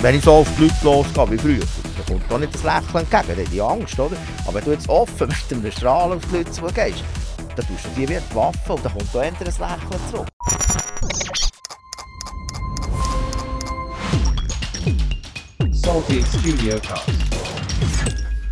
wenn ich so auf die Leute losgehe wie früher, dann kommt doch nicht das Lächeln entgegen, dann die Angst, oder? Aber wenn du jetzt offen mit einem Strahl auf die Leute zugehst, dann tust du die wie die Waffe und dann kommt da entweder ein Lächeln zurück. Salty Studio Cast.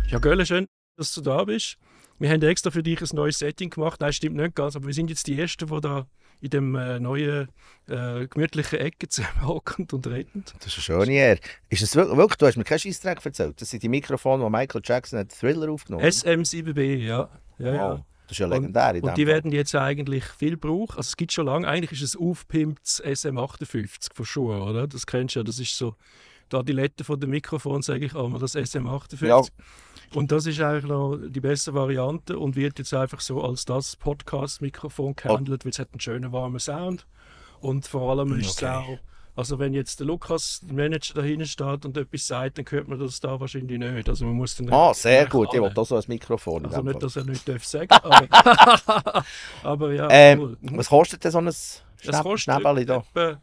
Ja, Gölle, schön, dass du da bist. Wir haben extra für dich ein neues Setting gemacht. Nein, stimmt nicht ganz, aber wir sind jetzt die Ersten, die da in dem äh, neuen äh, gemütlichen Ecke zusammenhocken und reden. Das ist eine schöne. Ist es wirklich, du hast mir keinen Scheissdreck erzählt. Das sind die Mikrofone, die Michael Jackson hat Thriller aufgenommen hat. SM7B, ja. ja, ja. Das ist ja legendär. Und dem die Fall. werden jetzt eigentlich viel gebraucht. Also es gibt schon lange, eigentlich ist es aufgepimptes SM58 von Schuhe, oder? Das kennst du ja, das ist so die Adilette von dem Mikrofon, sage ich einmal, das SM58. Ja. Und das ist eigentlich noch die beste Variante und wird jetzt einfach so als das Podcast-Mikrofon gehandelt, weil es hat einen schönen warmen Sound und vor allem ist es Okay. auch also wenn jetzt der Lukas, der Manager, da hinten steht und etwas sagt, dann hört man das da wahrscheinlich nicht. Also man muss dann Ah, sehr gut. Ich alle- will da so ein Mikrofon. also nicht, dass er nicht darf sagen aber, aber ja, cool. ähm, was kostet denn so ein Das Schnäppeli da? etwa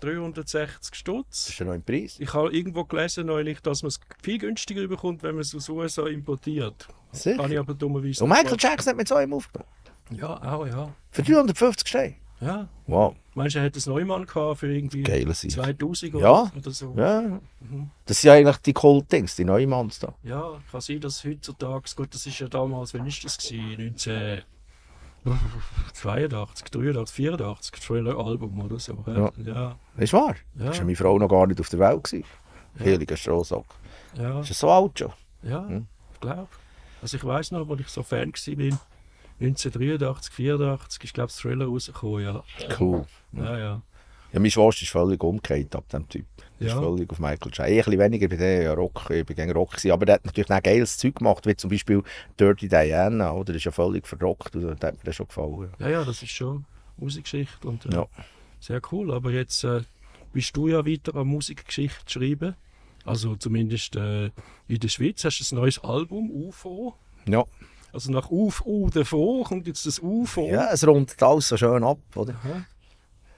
360 Das Stutz. ist ja noch im Preis. Ich habe irgendwo gelesen neulich, dass man es viel günstiger bekommt, wenn man es aus USA importiert. Sicher. Kann ich aber dummerweise Und Michael Jackson hat mit so einem aufgenommen. Ja, auch, ja. Für 350 Steine. ja. Wow. Meinst du, er hat einen Neumann gehabt für irgendwie Geile Sache. 2000 Ja. oder so? Ja. Das sind ja eigentlich die Kult-Dings, die Neumanns da. Ja, kann sein, dass heutzutage, gut, das ist ja damals, wann ist das gewesen? 1982, 83, 84, das Thriller-Album oder so. Ja. ja. Das ist wahr. Ja. Das war meine Frau noch gar nicht auf der Welt. Gewesen. Heiliger Strohsack. ja. Ist das so alt schon? Ja, Hm. ich glaube. Also ich weiß noch, als ich so Fan war, 1983, 84 ist glaube ich das Thriller rausgekommen, ja. Cool. Ja, ja. Ja, mein Schwester ist völlig umgekehrt ab dem Typ. Er Ist Ja. völlig auf Michael Jackson. Ich ein bisschen weniger bei dem ja Rock, ich bin gegen Rock gewesen, aber der hat natürlich auch geiles Zeug gemacht, wie zum Beispiel Dirty Diana, oder? Das ist ja völlig verrockt und das hat mir das schon gefallen. Ja, ja, das ist schon Musikgeschichte und äh, Ja. sehr cool. Aber jetzt äh, bist du ja weiter an Musikgeschichte schreiben. Also zumindest äh, in der Schweiz hast du ein neues Album, UFO. Ja. Also nach Uf, U davor kommt jetzt das UFO. ja, es rundet alles so schön ab, oder? Aha.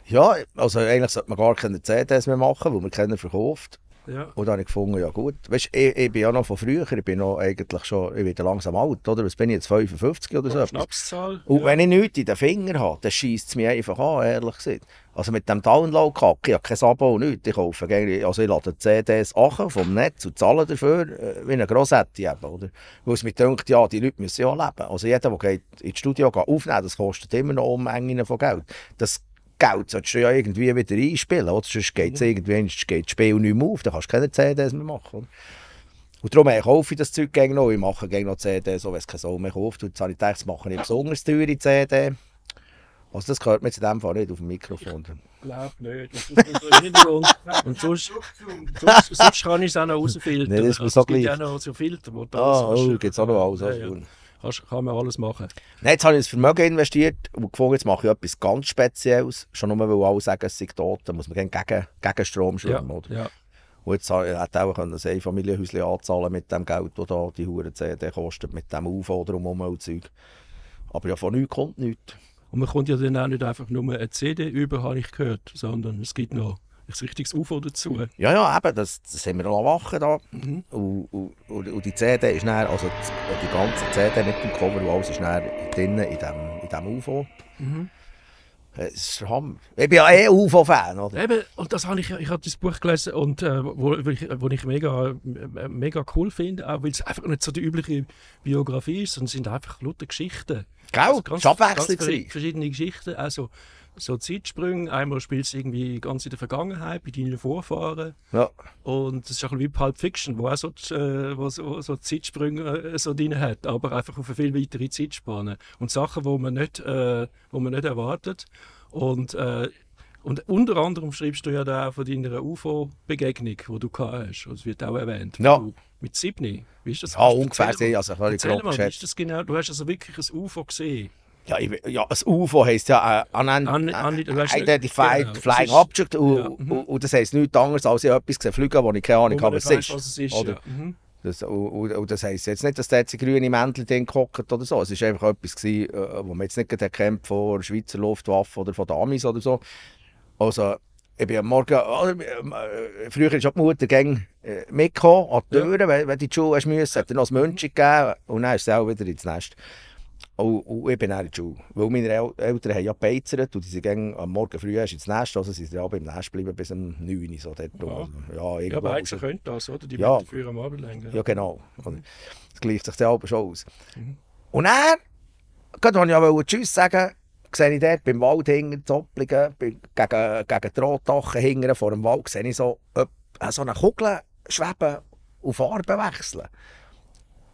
Ja, also eigentlich sollte man gar keine CDs mehr machen, weil man keine verkauft. ja. Und dann habe ich gefunden, ja gut. Weißt, ich, ich bin ja noch von früher, ich bin noch eigentlich schon, ich bin langsam alt, oder? Was bin ich jetzt, 55 oder so? etwas? Schnapszahl. Und ja. wenn ich nichts in den Fingern habe, dann schießt es mich einfach an, ehrlich gesagt. Also mit dem Download-Kack, ich habe kein Abo und nichts. Ich kaufe also ich lade CDs an vom Netz und zahle dafür, äh, wie eine Grossetti eben, oder? Weil es mir denkt, ja, die Leute müssen ja leben. Also jeder, der geht ins Studio geht aufnehmen das kostet immer noch Unmengen von Geld. Das Geld solltest du ja irgendwie wieder einspielen, oder? Sonst geht es irgendwie, geht das Spiel nicht mehr auf, dann kannst du keine CDs mehr machen, oder? Und darum äh, kaufe ich das Zeug gegen noch. Ich mache gegen noch CD, so wenn es keine Sau mehr kauft. Und jetzt habe ich gedacht, das mache ich besonders teure CD. Also das hört man jetzt in dem Fall nicht auf dem Mikrofon. Glaub nicht. Das ist so Hintergrund. Und sonst, sonst, sonst kann ich es auch noch rausfiltern. Nee, das muss also, auch es gibt ja noch so Filter, wo du Ah, alles oh, gibt es auch noch alles. Ja, also. ja. Kannst, kann man alles machen. Nein, jetzt habe ich das Vermögen investiert und gefunden, jetzt mache ich etwas ganz Spezielles. Schon nur, weil alle sagen, es sei tot, dann muss man gegen, gegen, Strom Ja, schwimmen. Oder? ja. Und jetzt hätte ich auch ein Einfamilienhäuschen anzahlen mit dem Geld, das da die Huren CD kostet, mit dem UFO drumherum und Zeug. Aber ja, von nichts kommt nichts. Und man kommt ja dann auch nicht einfach nur eine CD über, habe ich gehört, sondern es gibt noch ein richtiges UFO dazu. Ja, ja, eben, das, das haben wir noch wachen da. Mhm. Und, und, und, die CD ist dann, also die, die ganze CD mit dem Cover und alles ist dann drinnen in dem, in dem UFO. Mhm. Es ist Hammer. Ich bin ja eh UFO-Fan, oder? Eben, und das habe ich, ich habe das Buch gelesen und äh, wo, wo ich, wo ich mega, äh, mega cool finde, auch weil es einfach nicht so die übliche Biografie ist, sondern es sind einfach lauter Geschichten. Gell? Also das ganz gewesen. verschiedene Geschichten, also so Zeitsprünge. Einmal spielst du irgendwie ganz in der Vergangenheit bei deinen Vorfahren Ja. und das ist auch ein bisschen wie Pulp Fiction, wo auch so, die, äh, wo so, so Zeitsprünge äh, so drin hat, aber einfach auf eine viel weitere Zeitspanne und Sachen, wo man nicht, äh, wo man nicht erwartet und äh, und unter anderem schreibst du ja da auch von deiner UFO-Begegnung, die du gehabt hast. Das wird auch erwähnt. Ja. Du, mit Sydney. Wie ist das? Ja, ungefähr also völlig Erzähl grob mal, wie ist das genau? Du hast also wirklich ein UFO gesehen. Ja, ja, das UFO heisst ja äh, Un- Unidentified un- genau, Flying ist- Object. Und, ja, mhm. und, das heisst nichts anderes, als ich etwas gesehen fliegen, wo ich keine Ahnung habe, was es ist. Oder? Ja. Mhm. Das, und, und, und das heisst jetzt nicht, dass da jetzt grüne Mäntel drin gehockt oder so. Es war einfach etwas, gewesen, äh, wo man jetzt nicht erkennt von der Schweizer Luftwaffe oder von den Amis oder so. Also, ich bin am Morgen, äh, früher ist auch die Mutter gäng, äh, mitgekommen an die Ja. Türen, wenn, wenn du die Schule müssen, hat er noch ein München gegeben und dann ist sie auch wieder ins Nest. Und, und ich bin dann in die Schule. Weil meine El Eltern haben ja gebeizert und die sind am Morgen früh erst ins Nest, also sind sie ja beim Nest geblieben bis um 9 Uhr. So dort. Ja. Also, ja, Ja, irgendwo. Beizen können das, oder? Die Ja. ja. dafür am Abend länger. Ja, genau. Oder? Das gleicht sich dann aber schon aus. Mhm. Und dann, gerade als ich ja Tschüss sagen sehe ich dort beim Wald hinten, Zopplingen, gegen, gegen die Rotdachen hinten vor dem Wald, sehe ich so, äh, so eine Kugel schweben und Farben wechseln.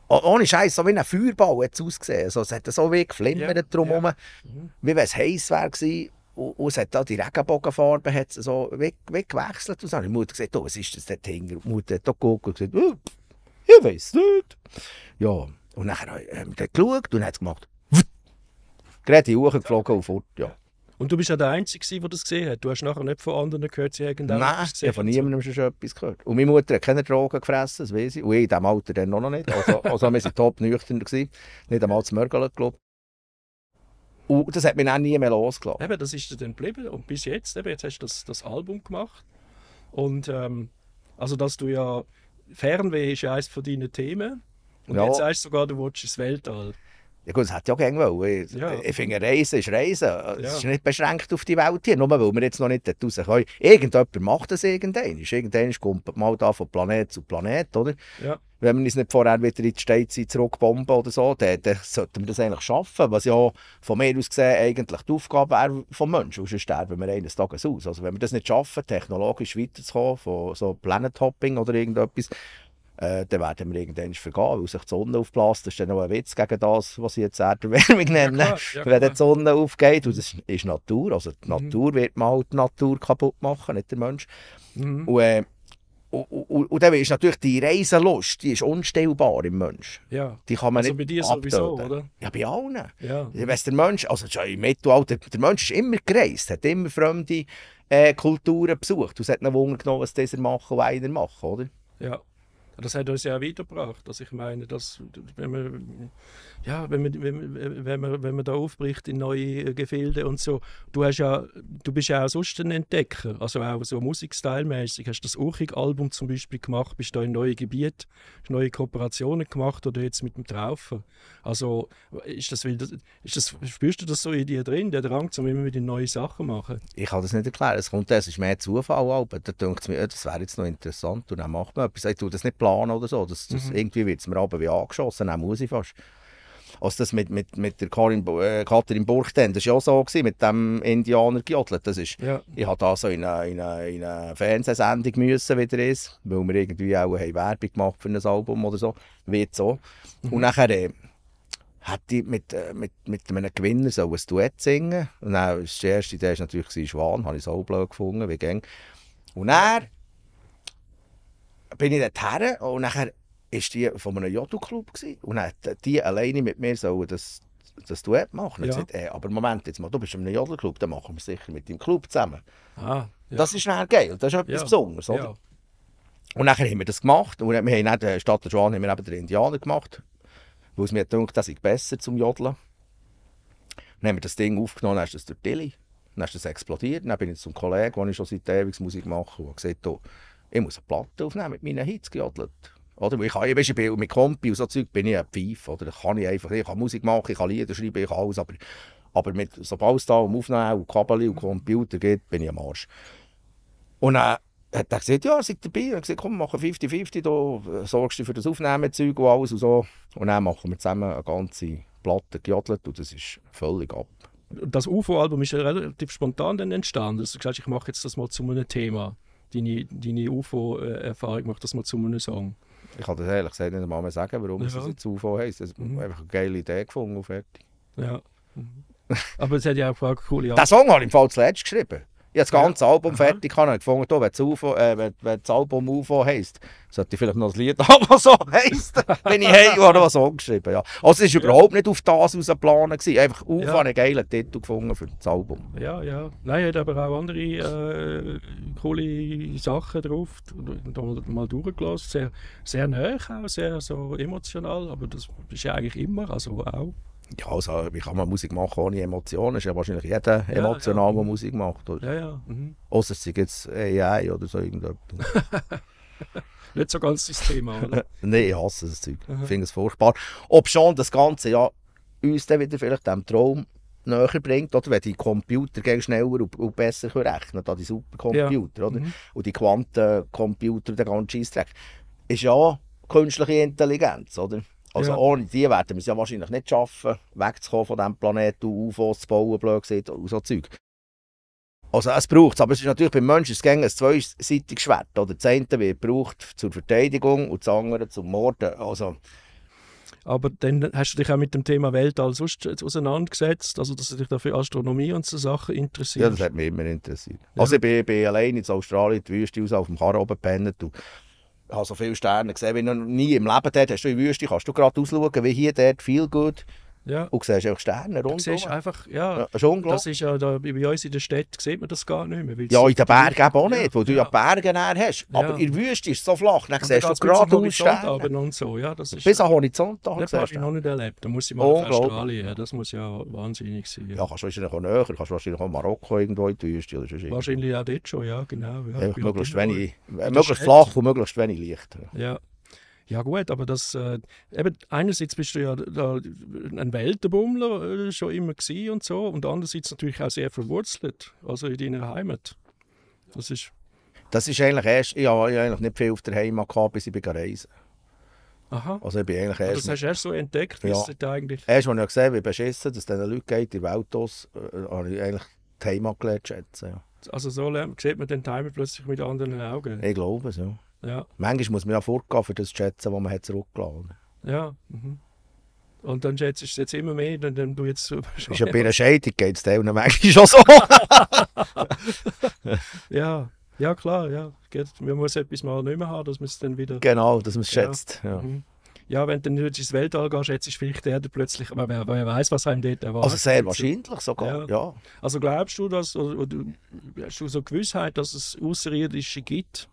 Oh- Ohne Scheiß, so wie ein Feuerball hat es ausgesehen. So, es hat so wie geflimmert Ja, drumherum, ja. Wie wenn es heiß wäre. Und, und es hat da die Regenbogenfarbe hat so wie, wie gewechselt. Und so habe ich die Mutter gesagt, oh, was ist das dort hinten? Die Mutter hat da geguckt und gesagt, oh, ich weiß nicht. Ja, und dann haben wir geschaut und hat es gemacht. Gerade in die Uhr geflogen und fort. Ja. Und du bist ja der Einzige, der das gesehen hat. Du hast nachher nicht von anderen gehört, sie auch Nein, gesehen. habe von niemandem schon etwas gehört. Und meine Mutter hat keine Drogen gefressen, das weiß ich. Und ich in diesem Alter dann noch nicht. Also, also wir waren top nüchtern. Gewesen. Nicht einmal zu Mörgeln, glaube ich. Und das hat mich dann nie mehr losgelassen. Eben, das ist dann geblieben. Und bis jetzt, eben, jetzt hast du das, das Album gemacht. Und ähm, also, dass du ja. Fernweh ist ja eines von deinen Themen. Und Ja. jetzt sagst du sogar, du willst ins Weltall. Ja gut, das hätte ich auch gerne wollen. Ich, Ja. ich finde, Reisen ist Reisen. Es Ja. ist nicht beschränkt auf die Welt hier, nur weil wir jetzt noch nicht raus können. Irgendjemand macht das irgendwann. Irgendwann kommt mal da von Planet zu Planet, oder? Ja. Wenn wir uns nicht vorher wieder in die Steinzeit zurückbomben oder so, dann, dann sollten wir das eigentlich schaffen, was ja von mir aus gesehen eigentlich die Aufgabe wäre vom Menschen, sonst sterben wir eines Tages aus. Also wenn wir das nicht schaffen, technologisch weiterzukommen, von so Planet Hopping oder irgendetwas, äh, dann werden wir irgendwann vergehen, weil sich die Sonne aufbläst. Das ist dann noch ein Witz gegen das, was ich jetzt Erderwärmung nenne. klar, ja, Wenn klar. die Sonne aufgeht, und das ist Natur, also die Mhm. Natur wird mal die Natur kaputt machen, nicht der Mensch. Mhm. Und, äh, und, und, und dann ist natürlich die Reiselust, die ist unstillbar im Mensch. ja. Die kann man Also nicht bei dir sowieso, abtöten. oder? Ja, bei allen. Ja. Weiss, der Mensch, also schon im Mittelalter, der Mensch ist immer gereist, hat immer fremde äh, Kulturen besucht. Und es hat ihn Wunder genommen, was dieser machen und einer machen, oder? Ja. Das hat uns ja auch weitergebracht. Also ich meine, dass, wenn man, ja, wenn man, wenn, man- wenn, man, da aufbricht in neue Gefilde und so, du, hast ja, du bist ja auch sonst ein Entdecker, also auch so musikstylmäßig. Hast das Urchig-Album zum Beispiel gemacht, bist da in neue Gebiete, hast neue Kooperationen gemacht oder jetzt mit dem Traufer. Also ist das, ist das, spürst du das so in dir drin, der Drang, zum immer wieder neue Sachen machen? Ich kann das nicht erklären. Es kommt, es ist mehr Zufall. Aber da denkt es mir, das wäre jetzt noch interessant. Und dann macht man etwas. Ich tue das nicht oder so. Das, das, Irgendwie wird es mir aber wie angeschossen. Dann muss ich fast. Also das mit, mit, mit der Karin, äh, Katrin Burgten, das war ja auch so, gewesen, mit dem Indianer. Das ist, Ja. ich habe da so in eine, in eine, in eine Fernsehsendung müssen, wieder ist, weil wir irgendwie auch haben Werbung gemacht für ein Album oder so. Wird so. Und nachher äh, hätte ich mit, äh, mit, mit einem Gewinner so ein Duett singen. Und dann, das erste Idee war natürlich Schwan, habe ich so blöd gefunden, wie gäng. Und dann bin ich dort her und nachher ist die von einem Jodelclub und hat die alleine mit mir so das, das Duett machen. Ja. gesagt, ey, aber Moment, jetzt mal, du bist in einem Jodelclub, dann machen wir es sicher mit dem Club zusammen. Ah, ja. Das ist dann geil, das ist etwas Ja. Besonderes. Oder? ja. Und dann haben wir das gemacht. Und wir haben dann, äh, statt der Schwan haben wir eben den Indianer gemacht. Weil es mir gedacht, das ist besser zum Jodeln. Dann haben wir das Ding aufgenommen, dann ist das durch Tilly. Dann ist das explodiert. Dann bin ich zum Kollegen, der ich schon seit ewig Musik mache, und gesagt, du, ich muss eine Platte aufnehmen mit meinen Hits gejodelt. Oder? Ich, kann, weißt, bin mit Kompi und so Zeug bin ich ein Pfeif. Oder? Ich kann ich einfach, ich kann Musik machen, ich kann Lieder schreiben, ich kann alles. Aber, aber mit, sobald es da um Aufnehmen und Kabel und Computer geht, bin ich am Arsch. Und dann hat er gesagt, ja, er sei dabei. Er hat gesagt, komm, machen 50-50, du sorgst du für das Aufnahmezeug und alles und so. Und dann machen wir zusammen eine ganze Platte gejodelt und das ist völlig ab. das UFO-Album ist relativ spontan entstanden. Also, du gesagt, ich mache jetzt das mal zu einem Thema. Deine, deine UFO-Erfahrung macht das mal zu einem Song. Ich kann das ehrlich gesagt nicht einmal mehr sagen, warum es Ja. jetzt UFO heisst. Das ist Mhm. einfach eine geile Idee gefunden und fertig. Ja. Aber es hat ja auch paar coole Den Song habe ich im Fall zuletzt geschrieben. Ich habe das Ja. ganze Album Aha. fertig und gefunden, du, wenn, das UFO, äh, wenn, wenn das Album UFO heisst, sollte ich vielleicht noch ein Lied haben, das so heisst. wenn ich hey, habe noch einen Song geschrieben. Ja. Also es war überhaupt nicht auf das aus geplant. Einfach UFO Ja. einen geilen Titel gefunden für das Album. Ja, ja. Nein, hat aber auch andere äh, coole Sachen drauf. Da mal durchgelassen. Sehr, sehr nah, auch sehr so emotional. Aber das ist ja eigentlich immer. Also auch. Ja, also, wie kann man Musik machen ohne Emotionen? Ist ja wahrscheinlich jeder emotional, ja. der Musik macht. Oder? Ja, ja. Mhm. Außer es ist jetzt AI oder so irgendetwas. Nicht so ganz das Thema, oder? Nein, ich hasse das Zeug. Ich finde es furchtbar. Ob schon das Ganze ja uns dann wieder vielleicht dem Traum näher bringt, oder wenn die Computer gegen schneller und, und besser können rechnen da die Supercomputer, oder? Mhm. Und die Quantencomputer, der ganze Scheissdreck, ist ja künstliche Intelligenz, oder? Also Ja. ohne die werden wir es ja wahrscheinlich nicht schaffen, wegzukommen von diesem Planeten UFOs zu bauen, blöd gesagt, und so Zeug. Also es braucht es, aber es ist natürlich beim Menschen ist ein zweiseitiges Schwert. Oder das eine wird gebraucht zur Verteidigung und das andere zum Morden. Also, Aber dann hast du dich auch mit dem Thema Weltall sonst auseinandergesetzt, also dass du dich dafür Astronomie und so Sachen ja, interessierst. das hat mich immer interessiert. Ja. Also ich bin, bin allein in Australien die Wüste raus, auf dem Karren oben gepennt habe so viele Sterne gesehen, wie noch nie im Leben dort hast. Du in der Wüste, kannst du gerade ausschauen, wie hier dort, viel gut ja. und siehst einfach Sterne rundum. siehst einfach, ja, Ja, das ist unglaublich. das ist ja da, bei uns in der Stadt sieht man das gar nicht mehr. Ja, in den Bergen eben auch nicht, wo du ja. Berge näher hast. Aber in der Wüste ist es so flach, dann siehst du geradeaus Horizont Sterne. und so, ja, das ist Bis den Horizont da das habe ich noch nicht erlebt. Da muss ich mal nach Unglaublich. Australien. Das muss ja wahnsinnig sein. Ja, kannst du wahrscheinlich auch näher, kannst wahrscheinlich auch in Marokko irgendwo in die Wüste. Oder. Wahrscheinlich auch dort schon, ja, genau. Ja, möglichst halt wenig, möglichst flach und möglichst wenig Licht. Ja. Ja gut, aber das, äh, eben, einerseits bist du ja da, ein Weltenbummler äh, schon immer gewesen und so und andererseits natürlich auch sehr verwurzelt, also in deiner Heimat. Das ist, Das ist eigentlich erst, ich habe eigentlich nicht viel auf der Heimat gehabt, bis ich bin reisen. aha, Also ich bin eigentlich erst, das hast du erst so entdeckt, wie Ja. es eigentlich... erst als ich gesehen habe, wie beschissen dass es diesen Leuten geht in Welt aus, äh, habe ich eigentlich die Heimat gelernt zu schätzen. Ja. Also so sieht man den Timer plötzlich mit anderen Augen. Ich glaube es, ja. Ja, Manchmal muss man ja fortgehen, für das zu schätzen, was man hat zurückgelassen hat. ja. Mhm. Und dann schätzt du es jetzt immer mehr, dann, dann du jetzt so... Ist ja bei einer Scheidung geht es denen manchmal schon so. ja, ja klar, ja. Man muss etwas mal nicht mehr haben, dass man es dann wieder... genau, dass man es Ja. schätzt. Ja. Mhm. Ja, wenn du nicht ins Weltall gehst, schätzt du vielleicht Erde plötzlich, aber wer, wer weiß, was einem dort erwartet. Also sehr wahrscheinlich sogar, Ja. ja. Also glaubst du, dass, oder, oder hast du so Gewissheit, dass es Außerirdische gibt?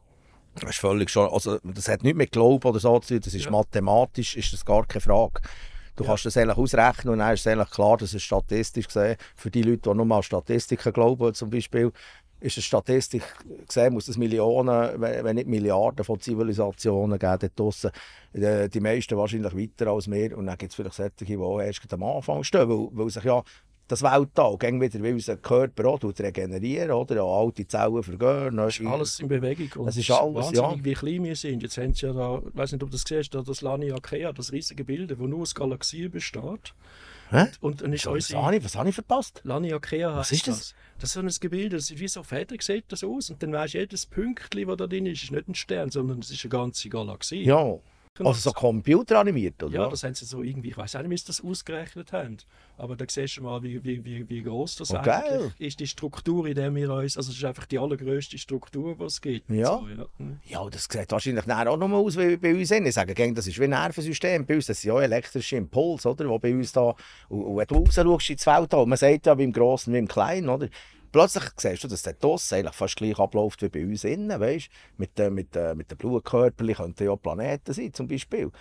Das ist völlig schon, also das hat nichts mit Glauben oder so zu tun, das ist Ja. mathematisch, ist das gar keine Frage. Du Ja. kannst das eigentlich ausrechnen und dann ist es eigentlich klar, dass es statistisch gesehen, für die Leute, die nur mal Statistiken glauben zum Beispiel, ist es statistisch gesehen, muss es Millionen, wenn nicht Milliarden von Zivilisationen geben dort draussen. Die, meisten wahrscheinlich weiter als wir und dann gibt es vielleicht solche, die auch erst am Anfang stehen, weil, weil sich ja das Weltall gegen wieder, wie unser Körper auch regenerieren, oder? Ja, alte Zellen vergehen. Das ist alles in Bewegung. Und Das ist es alles, wahnsinnig, ja. wie klein wir sind. Jetzt haben sie ja da, ich weiß nicht, ob du das siehst, da das Laniakea, das riesige Bild, wo nur aus Galaxien besteht. Hä? Und dann ist Was, unsere... habe ich, was habe ich verpasst? Laniakea Was heisst ist das? Das ist so ein Gebilde, das ist wie so Feder, sieht das aus. Und dann weisst du, jedes Pünktchen, das da drin ist, ist nicht ein Stern, sondern es ist eine ganze Galaxie. Ja. Also so computeranimiert, oder? Ja, das haben sie so irgendwie, ich weiß auch nicht, wie sie das ausgerechnet haben. Aber da siehst du mal, wie, wie, wie, wie groß das Oh, geil. eigentlich ist, die Struktur, in der wir uns, also es ist einfach die allergrößte Struktur, die es gibt. Ja. So, ja. Hm. Ja, das sieht wahrscheinlich auch noch mal aus wie bei uns. Ich sage, das ist wie ein Nervensystem bei uns. Das sind ja elektrische Impulse, oder? Die bei uns da... Und, und wenn du raus schaust ins Weltall, man sagt ja, wie im Grossen wie im Kleinen, oder? Plötzlich siehst du, dass der draussen eigentlich fast gleich abläuft wie bei uns innen, weißt? Mit, äh, mit, äh, mit den Blutkörpern könnten ja Planeten sein, zum Beispiel.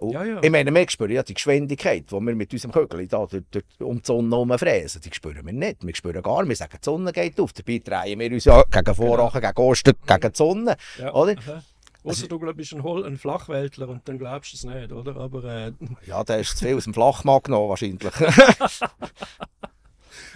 Ja, ja. Ich meine, wir spüren ja die Geschwindigkeit, die wir mit unserem Kögel da durch, durch, um die Sonne herum fräsen, die spüren wir nicht. Wir spüren gar nicht. Wir sagen, die Sonne geht auf. Dabei drehen wir uns ja gegen Vorrachen, gegen Osten, gegen die Sonne. Ja. Oder? Aha. Ausser du bist ein, Hol ein Flachweltler und dann glaubst du es nicht, oder? Aber äh, Ja, der ist zu viel aus dem Flachmarkt genommen, wahrscheinlich.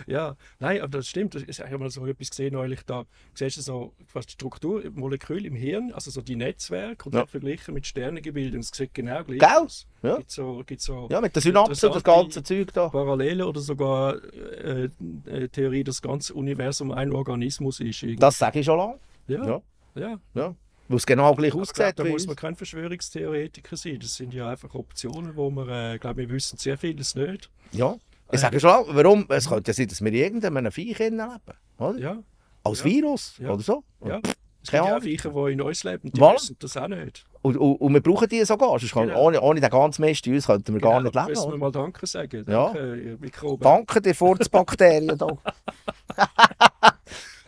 ja, nein, aber das stimmt. Ich habe mal so etwas gesehen neulich, da siehst du so fast die Struktur, Molekül im Hirn, also so die Netzwerke und Ja. verglichen mit Sternengebilden. Es sieht genau gleich Gell? aus. Ja. Gibt so, gibt so ja, mit den Synapsen und das ganze Zeug da. Parallele oder sogar äh, äh, Theorie, dass das ganze Universum ein Organismus ist. irgendwie. Das sage ich schon lange. ja, Ja. ja. Ja. Weil es genau gleich aussieht da muss man kein Verschwörungstheoretiker sein. Das sind ja einfach Optionen, wo man, äh, glaube wir wissen sehr vieles nicht. Ja. Ich sage schon warum? Es könnte ja sein, dass wir in irgendeinem Viech leben. Oder? Ja, Als Ja. Virus Ja. oder so. ja. Es gibt ja auch. Viecher, die in uns leben, die Voilà. wissen das auch nicht. Und, und, und wir brauchen die sogar. Sonst Genau. ohne, ohne den ganzen Mist in uns könnten wir gar Genau, nicht da leben. Müssen wir mal Danke sagen. Ja. Danke, ihr Mikroben. Danke dir für die Bakterien da.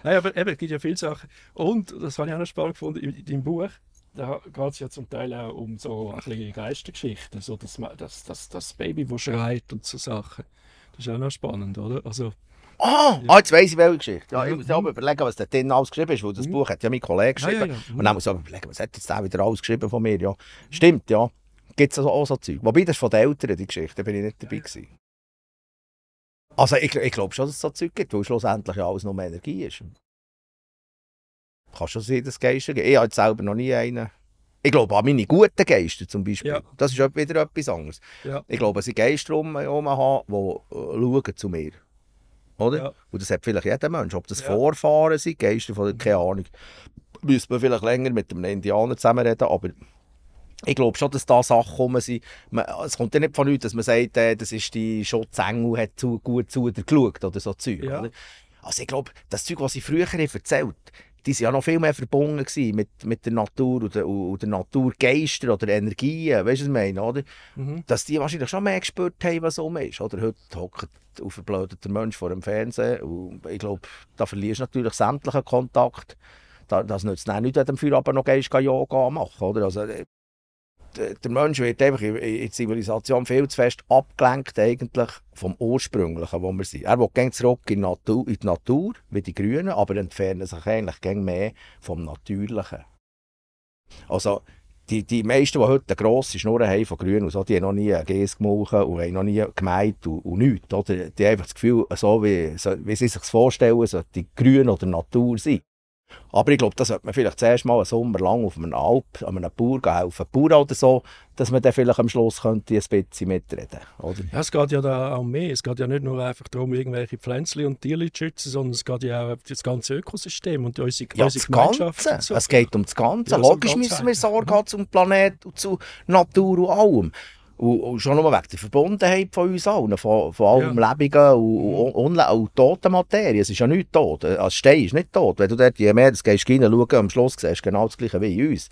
Nein, aber eben, es gibt ja viele Sachen. Und, das habe ich auch noch spannend gefunden, in, in deinem Buch da geht es ja zum Teil auch um so ein bisschen Geistergeschichten, so das, das, das, das Baby, das schreit und so Sachen. Das ist auch noch spannend, oder? Also, Ah, ah, jetzt weiss ich welche Geschichte. Ja, ich muss aber überlegen, was da drin alles geschrieben ist, weil das Buch hat ja mein Kollege Ja, ja, geschrieben. ja. Und dann muss ich aber überlegen, was hat jetzt der wieder alles geschrieben von mir? Ja, stimmt, ja. Gibt es also auch so Zeug. Wobei, das ist von den Eltern, die Geschichte, da bin ich nicht dabei gewesen. Also ich, ich glaube schon, dass es so Zeug gibt, weil schlussendlich ja alles nur Energie ist. Kann schon sein, dass es Geister gibt. Ich habe jetzt selber noch nie einen... Ich glaube an meine guten Geister zum Beispiel. Ja. Das ist wieder etwas anderes. ja. Ich glaube, es sind Geister um herum haben, die äh, schauen zu mir. Oder? Ja. Und das hat vielleicht jeder Mensch. Ob das Ja. Vorfahren sind, Geister von, keine Ahnung. Müsste man vielleicht länger mit einem Indianer zusammenreden, aber ich glaube schon, dass da Sachen kommen sind. Man, es kommt ja nicht von nichts, dass man sagt, äh, das ist die Schutzengel, hat zu, gut zu dir geschaut oder so Zeug. Ja. Oder? Also ich glaube, das Zeug, was sie früher erzählt die sind ja noch viel mehr verbunden mit, mit der Natur und der, und der Naturgeister oder Energien, weißt du, was ich meine, oder? Mhm. dass die wahrscheinlich schon mehr gespürt haben, was um ist. Oder heute hockt ein verblödeter Mensch vor dem Fernsehen und ich glaube, da verlierst du natürlich sämtlichen Kontakt. Da, das nützt dann nicht, wenn du am Feierabend noch gehst, geh Yoga machen, oder? Also, äh, der der Mensch wird einfach in der Zivilisation viel zu fest abgelenkt eigentlich vom Ursprünglichen, wo wir sind. Er will zurück in die, Natur, in die Natur, wie die Grünen, aber entfernen sich eigentlich mehr vom Natürlichen. Also, die, die meisten, die heute grosse Schnur haben von Grün und so, die haben noch nie einen Gäse gemauchen und haben noch nie gemeint und, und nichts. Oder? Die haben einfach das Gefühl, so wie, so, wie sie sich vorstellen, sollte die Grün oder Natur sein. Aber ich glaube, da sollte man vielleicht zuerst mal einen Sommer lang auf einem Alp, an einem Bauer helfen, Bauer oder so, dass man dann vielleicht am Schluss könnte ein bisschen mitreden oder? Ja, es geht ja da auch mehr. Es geht ja nicht nur einfach darum, irgendwelche Pflänzchen und Tiere zu schützen, sondern es geht ja auch um das ganze Ökosystem und unsere, Ja, unsere das Gemeinschaft. So. Es geht um das Ganze. Ja, Logisch müssen wir. Sorge haben zum Planeten und zu Natur und allem. Und, schon nur wegen der Verbundenheit von uns allen, von, von allem Lebenden und, und, und, und toten Materie. Es ist ja nicht tot. Als Stein ist nicht tot. Wenn du dort je mehr das gehst, rein, schauen, am Schluss siehst du genau das Gleiche wie uns.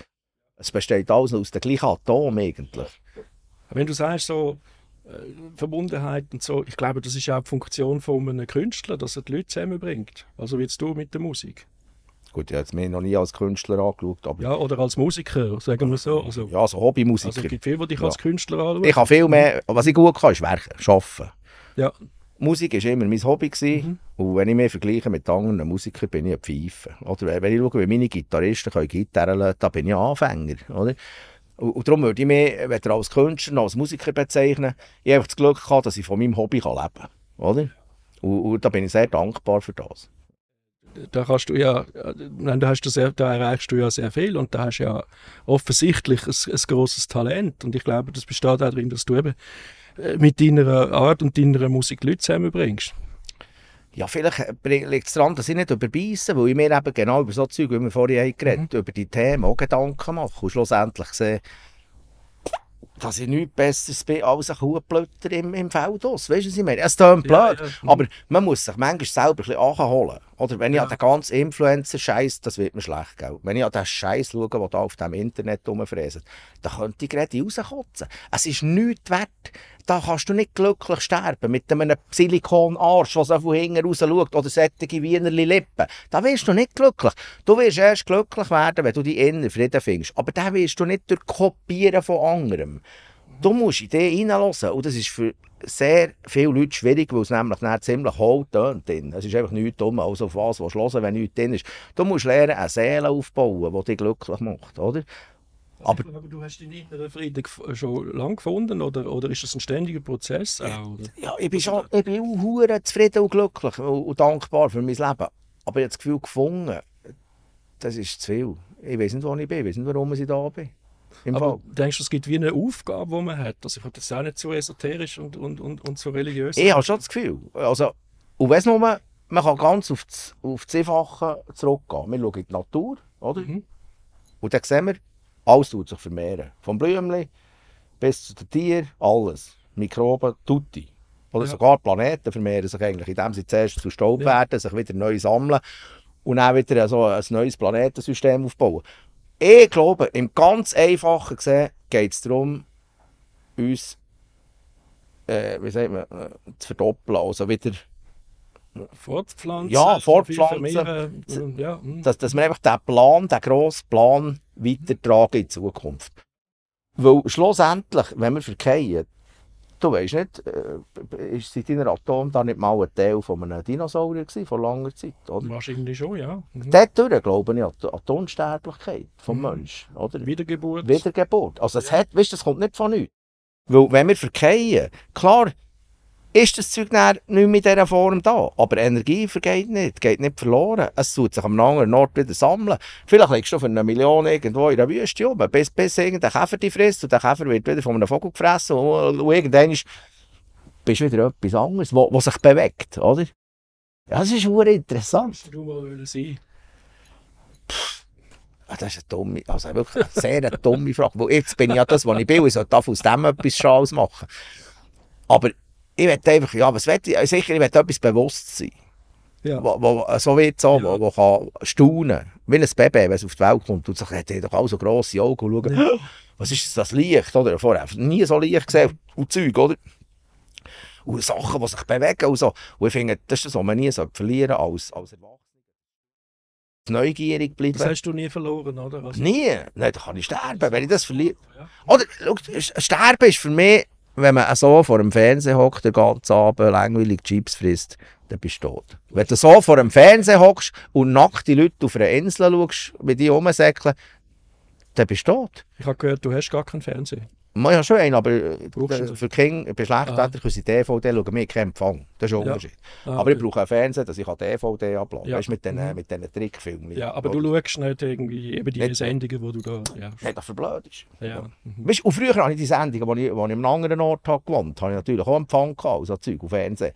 Es besteht alles aus den gleichen Atomen eigentlich. Wenn du sagst, so äh, Verbundenheit und so, ich glaube, das ist auch die Funktion von einem Künstler, dass er die Leute zusammenbringt. Also wie jetzt du mit der Musik. Gut, ich habe es mir noch nie als Künstler angeschaut, aber Ja, oder als Musiker, sagen wir so. Also, ja, so Hobbymusiker. also es gibt viele, die dich Ja. als Künstler anschauen. ich habe viel mehr, was ich gut kann, ist werken, arbeiten. Ja, Musik war immer mein Hobby. Gewesen. Und wenn ich mich vergleiche mit anderen Musikern, bin ich ein Pfeife. Oder wenn- ich schaue, wie meine Gitarristen können Gitarren lassen, da bin ich Anfänger. Oder? Und, und darum würde ich mich weder als Künstler noch als Musiker bezeichnen. Ich habe einfach das Glück gehabt, dass ich von meinem Hobby kann leben kann. Oder? Und, und da bin ich sehr dankbar für das. Da kannst du ja, da, hast du sehr, da erreichst du ja sehr viel und da hast du ja offensichtlich ein, ein grosses Talent. Und ich glaube, das besteht auch darin, dass du eben äh, mit deiner Art und deiner Musik Leute zusammenbringst. Ja, vielleicht liegt es daran, dass ich nicht überbeisse, weil ich mir eben genau über so Zeug, wie wir vorhin haben geredet über die Themen auch Gedanken mache. Und schlussendlich sehe, dass ich nichts Besseres bin als ein Kuhblötter im, im Feld aus. Weißt du, was ich meine? Es klingt blöd, Ja, ja. aber man muss sich manchmal selber ein bisschen anholen. Oder wenn ich Ja. an den ganzen Influencer-Scheiß, das wird mir schlecht, gell? Wenn ich an den Scheiß schaue, der da auf dem Internet rumfräst, dann könnte ich gerade rauskotzen. Es ist nichts wert. Da kannst du nicht glücklich sterben mit einem Silikonarsch, der so von hinten raus schaut, oder solche Wienerli Lippen. Da wirst du nicht glücklich. Du wirst erst glücklich werden, wenn du die inneren Frieden findest. Aber den wirst du nicht durch Kopieren von anderem. Du musst in den hineinhören. Und das ist für sehr viele Leute schwierig, weil es nämlich ziemlich hohl tönt. Es ist einfach nichts dumm, also auf was willst du hören, wenn nichts drin ist. Du musst lernen, eine Seele aufzubauen, die dich glücklich macht. Oder? Aber- ich glaube, du hast deinen inneren Frieden gef- schon lange gefunden oder, oder ist das ein ständiger Prozess auch? Ja, ich bin schon ich bin auch zufrieden und glücklich und, und dankbar für mein Leben. Aber ich habe das Gefühl gefunden, das ist zu viel. Ich weiß nicht, wo ich bin, ich weiß nicht, warum ich da bin. Im Aber Fall. denkst du, es gibt wie eine Aufgabe, die man hat? Also ich finde das auch nicht so esoterisch und, und, und, und so religiös. Ich habe schon das Gefühl. Also, und weiss nur, man kann ganz auf das, auf das Einfache zurückgehen. Wir schauen in die Natur, oder? Mhm. Und dann sehen wir, alles tut sich vermehren. Vom Blümchen bis zu den Tieren, alles. Mikroben, tutti. Oder Ja. sogar Planeten vermehren sich eigentlich, indem sie zuerst zu Staub Ja. werden, sich wieder neu sammeln und dann wieder so ein neues Planetensystem aufbauen. Ich glaube, im ganz Einfachen gesehen geht es darum, uns äh, wie sagt man, äh, zu verdoppeln, also wieder Fortpflanzen. Ja, fortpflanzen. Ja, hm. dass, dass wir einfach den Plan, den grossen Plan weitertragen in die Zukunft. Weil schlussendlich, wenn wir verkehren, du weißt nicht, äh, ist seit deiner Atom da nicht mal ein Teil von einem Dinosaurier gewesen, vor langer Zeit, oder? Wahrscheinlich schon, ja. Mhm. Dort durch, glaube ich, an die, an die Unsterblichkeit vom Mhm. Menschen, oder? Wiedergeburt. Wiedergeburt. Also es hat, weißt, das kommt nicht von nichts. Weil wenn wir verkehren, klar ist das Zeug dann nicht mehr in dieser Form da, aber Energie vergeht nicht, geht nicht verloren. Es tut sich am anderen Ort wieder sammeln. Vielleicht liegst du für eine Million irgendwo in der Wüste rum, bis, bis irgendein Käfer dich frisst und der Käfer wird wieder von einem Vogel gefressen und, und irgendwann ist, bist du wieder etwas anderes, wo sich bewegt, oder? Ja, das ist verdammt interessant. Hast du mal sein? Ah, Das ist eine dumme, also wirklich eine sehr dumme Frage. Weil jetzt bin ich ja das, was ich bin. Ich sollte aus dem etwas Schals machen. Aber ich will einfach, ja, was will ich? Sicher, ich will etwas bewusst sein. Ja. Wo, wo, so wie jetzt so, Ja. wo, wo kann staunen. Wie ein Baby, wenn es auf die Welt kommt und sich hat er doch auch so grosse Augen und schauen, was ist das Licht, oder? Vorher nie so Licht gesehen und Zeug, oder? Und Sachen, die sich bewegen und so. Und ich finde, das ist das, was man nie sollte verlieren als, als Erwachsener. Neugierig bleiben. Das hast du nie verloren, oder? Also, Nie. Nein, da kann ich sterben, wenn ich das verliere. Ja. Oder, schau, sterben ist für mich, wenn man so vor dem Fernseher hockt, den ganzen Abend langweilig Chips frisst, dann bist du tot. Wenn du so vor dem Fernseher hockst und nackte Leute auf einer Insel schaust, mit die rumsäckeln, dann bist du tot. Ich habe gehört, du hast gar keinen Fernseher. Man hat schon einen, aber äh, äh, für Kinder, bei Schlechtwetter können sie DVD schauen, wir keinen Empfang. Das ist ein Ja. Unterschied. Ah, Aber ich brauche einen Fernseher, dass ich DVD abladen kann. Ja. Weißt mit diesen Mhm. mit diesen Trickfilmen. Ja, aber du schaust nicht irgendwie eben die Sendungen, wo du da. Ja. Nicht, dass du blöd ist. ja. Mhm. Weißt, und früher hatte ich die Sendungen, wo ich, wo ich an einem anderen Ort gewohnt habe, habe ich natürlich auch Empfang gehabt, so Zeug auf Fernsehen.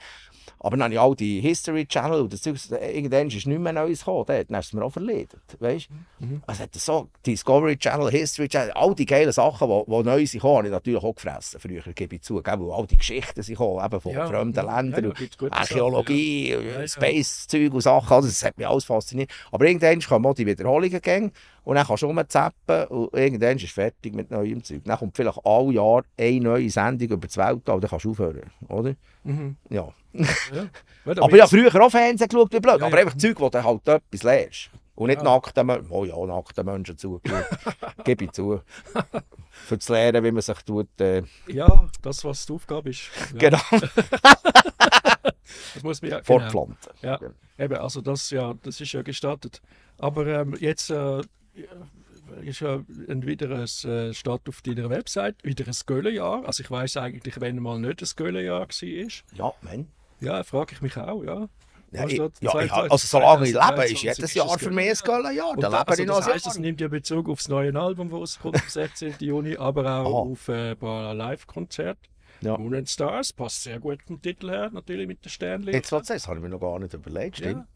Aber dann habe ich all die History Channel und das Zeug, irgendwann ist nichts mehr Neues gekommen, dann ist es mir auch verledet, weißt? Mhm. Also hat so Discovery Channel, History Channel, all die geilen Sachen, die, die neu sind, habe ich natürlich auch gefressen, früher gebe ich zu, gell, weil all die Geschichten sind gekommen, eben von Ja, fremden ja, Ländern, ja, Archäologie. Space-Zeug und Sachen, also das hat mich alles fasziniert. Aber irgendwann kommen auch die Wiederholungen gehen und dann kannst du rumzappen und irgendwann ist es fertig mit neuem Zeug. Dann kommt vielleicht alle Jahr eine neue Sendung über das Weltall und dann kannst du aufhören, oder? Mhm. Ja. Ja. Weil Aber ich habe früher auch Fernsehen geschaut, wie blöd, Ja, aber ja. einfach Zeug, wo du halt etwas lernst. Und nicht Ja. nackte Menschen. Oh ja, nackte Menschen zugeschaut. Gebe ich zu. Für zu lernen, wie man sich tut. Äh, Ja, das, was die Aufgabe ist. Genau. Das muss man ja, genau. Fortpflanzen. Ja, eben, also das, ja, das ist ja gestattet. Aber ähm, jetzt äh, ist ja wieder ein äh, Start auf deiner Website, wieder ein Göhlenjahr. Also ich weiß eigentlich, wenn mal nicht ein Göhlenjahr war. Ja, Mann. Ja, frage ich mich auch, ja. Ja, ich, steht? ja, ich, 2022 also solange ich lebe, ist 2022 jedes Jahr für mich ein Göllenjahr. Da, lebe also ich noch das heisst, es nimmt ja Bezug auf das neue Album, das rauskommt am 16. Juni, aber auch Aha. auf äh, ein paar Live-Konzerte. Ja. Moon and Stars passt sehr gut vom Titel her, natürlich mit den Sternchen. Jetzt, was sagst, habe ich mir noch gar nicht überlegt. Ja.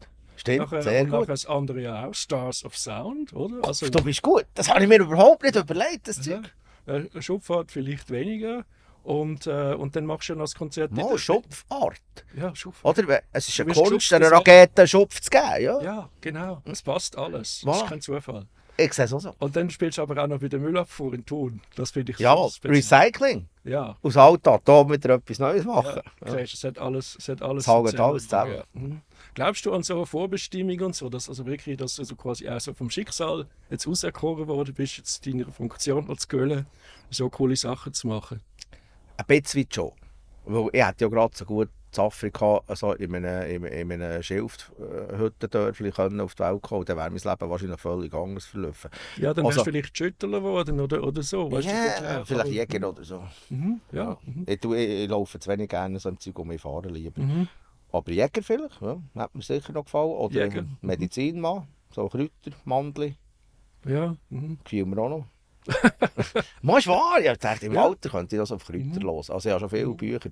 Stimmt. Nachher, sehr und gut. das andere ja auch, Stars of Sound, oder? Also, Du bist gut. Das habe ich mir überhaupt nicht überlegt, das Ja. Zeug. äh, Schubfahrt vielleicht weniger. Und, äh, und dann machst du noch das Konzert. Mal Schupfart. Ja, Schubfahrt. Oder? Weil Es ist eine Kunst, einer. Rakete einen Schupf zu geben. Ja? Ja, genau. Es passt alles. Das Voilà. ist kein Zufall. Ich sehe es auch so. Und dann spielst du aber auch noch bei der Müllabfuhr in Thun. Das finde ich Jawohl, so. Recycling. Ja. Aus alten Atom wieder etwas Neues machen. Ja, siehst, es hat alles, es hat alles, zusammen. alles zusammen. Ja. Mhm. Glaubst du an so eine Vorbestimmung und so, dass also wirklich, dass du so quasi auch so vom Schicksal jetzt auserkoren worden bist, jetzt deiner Funktion als Göhle, so coole Sachen zu machen? Ein bisschen schon. Weil ich hätte ja gerade so gut in Afrika also in einem, in, in einem Schilfhüttendörfli können auf die Welt kommen. Dann wäre mein Leben wahrscheinlich völlig anders verlaufen. Ja, dann Also- wärst du vielleicht Schüttler geworden oder, oder so. Weißt du, Ja, dorthin. vielleicht Jäger oder so. Mhm, ja. Mhm. Ich, ich, ich laufe zu wenig gerne so im Zeug um mich fahren lieber. Mhm. Aber Jäger vielleicht, ja, hat mir sicher noch gefallen. Oder Jäger, mhm. Medizinmann, so Kräuter, Mandel, Ja. Mhm. gefiel mir auch noch. Mal ist wahr, ich dachte, im Ja. Alter könnte ich das auf Kräuter Mhm. hören. Also ich habe schon viele Mhm. Bücher.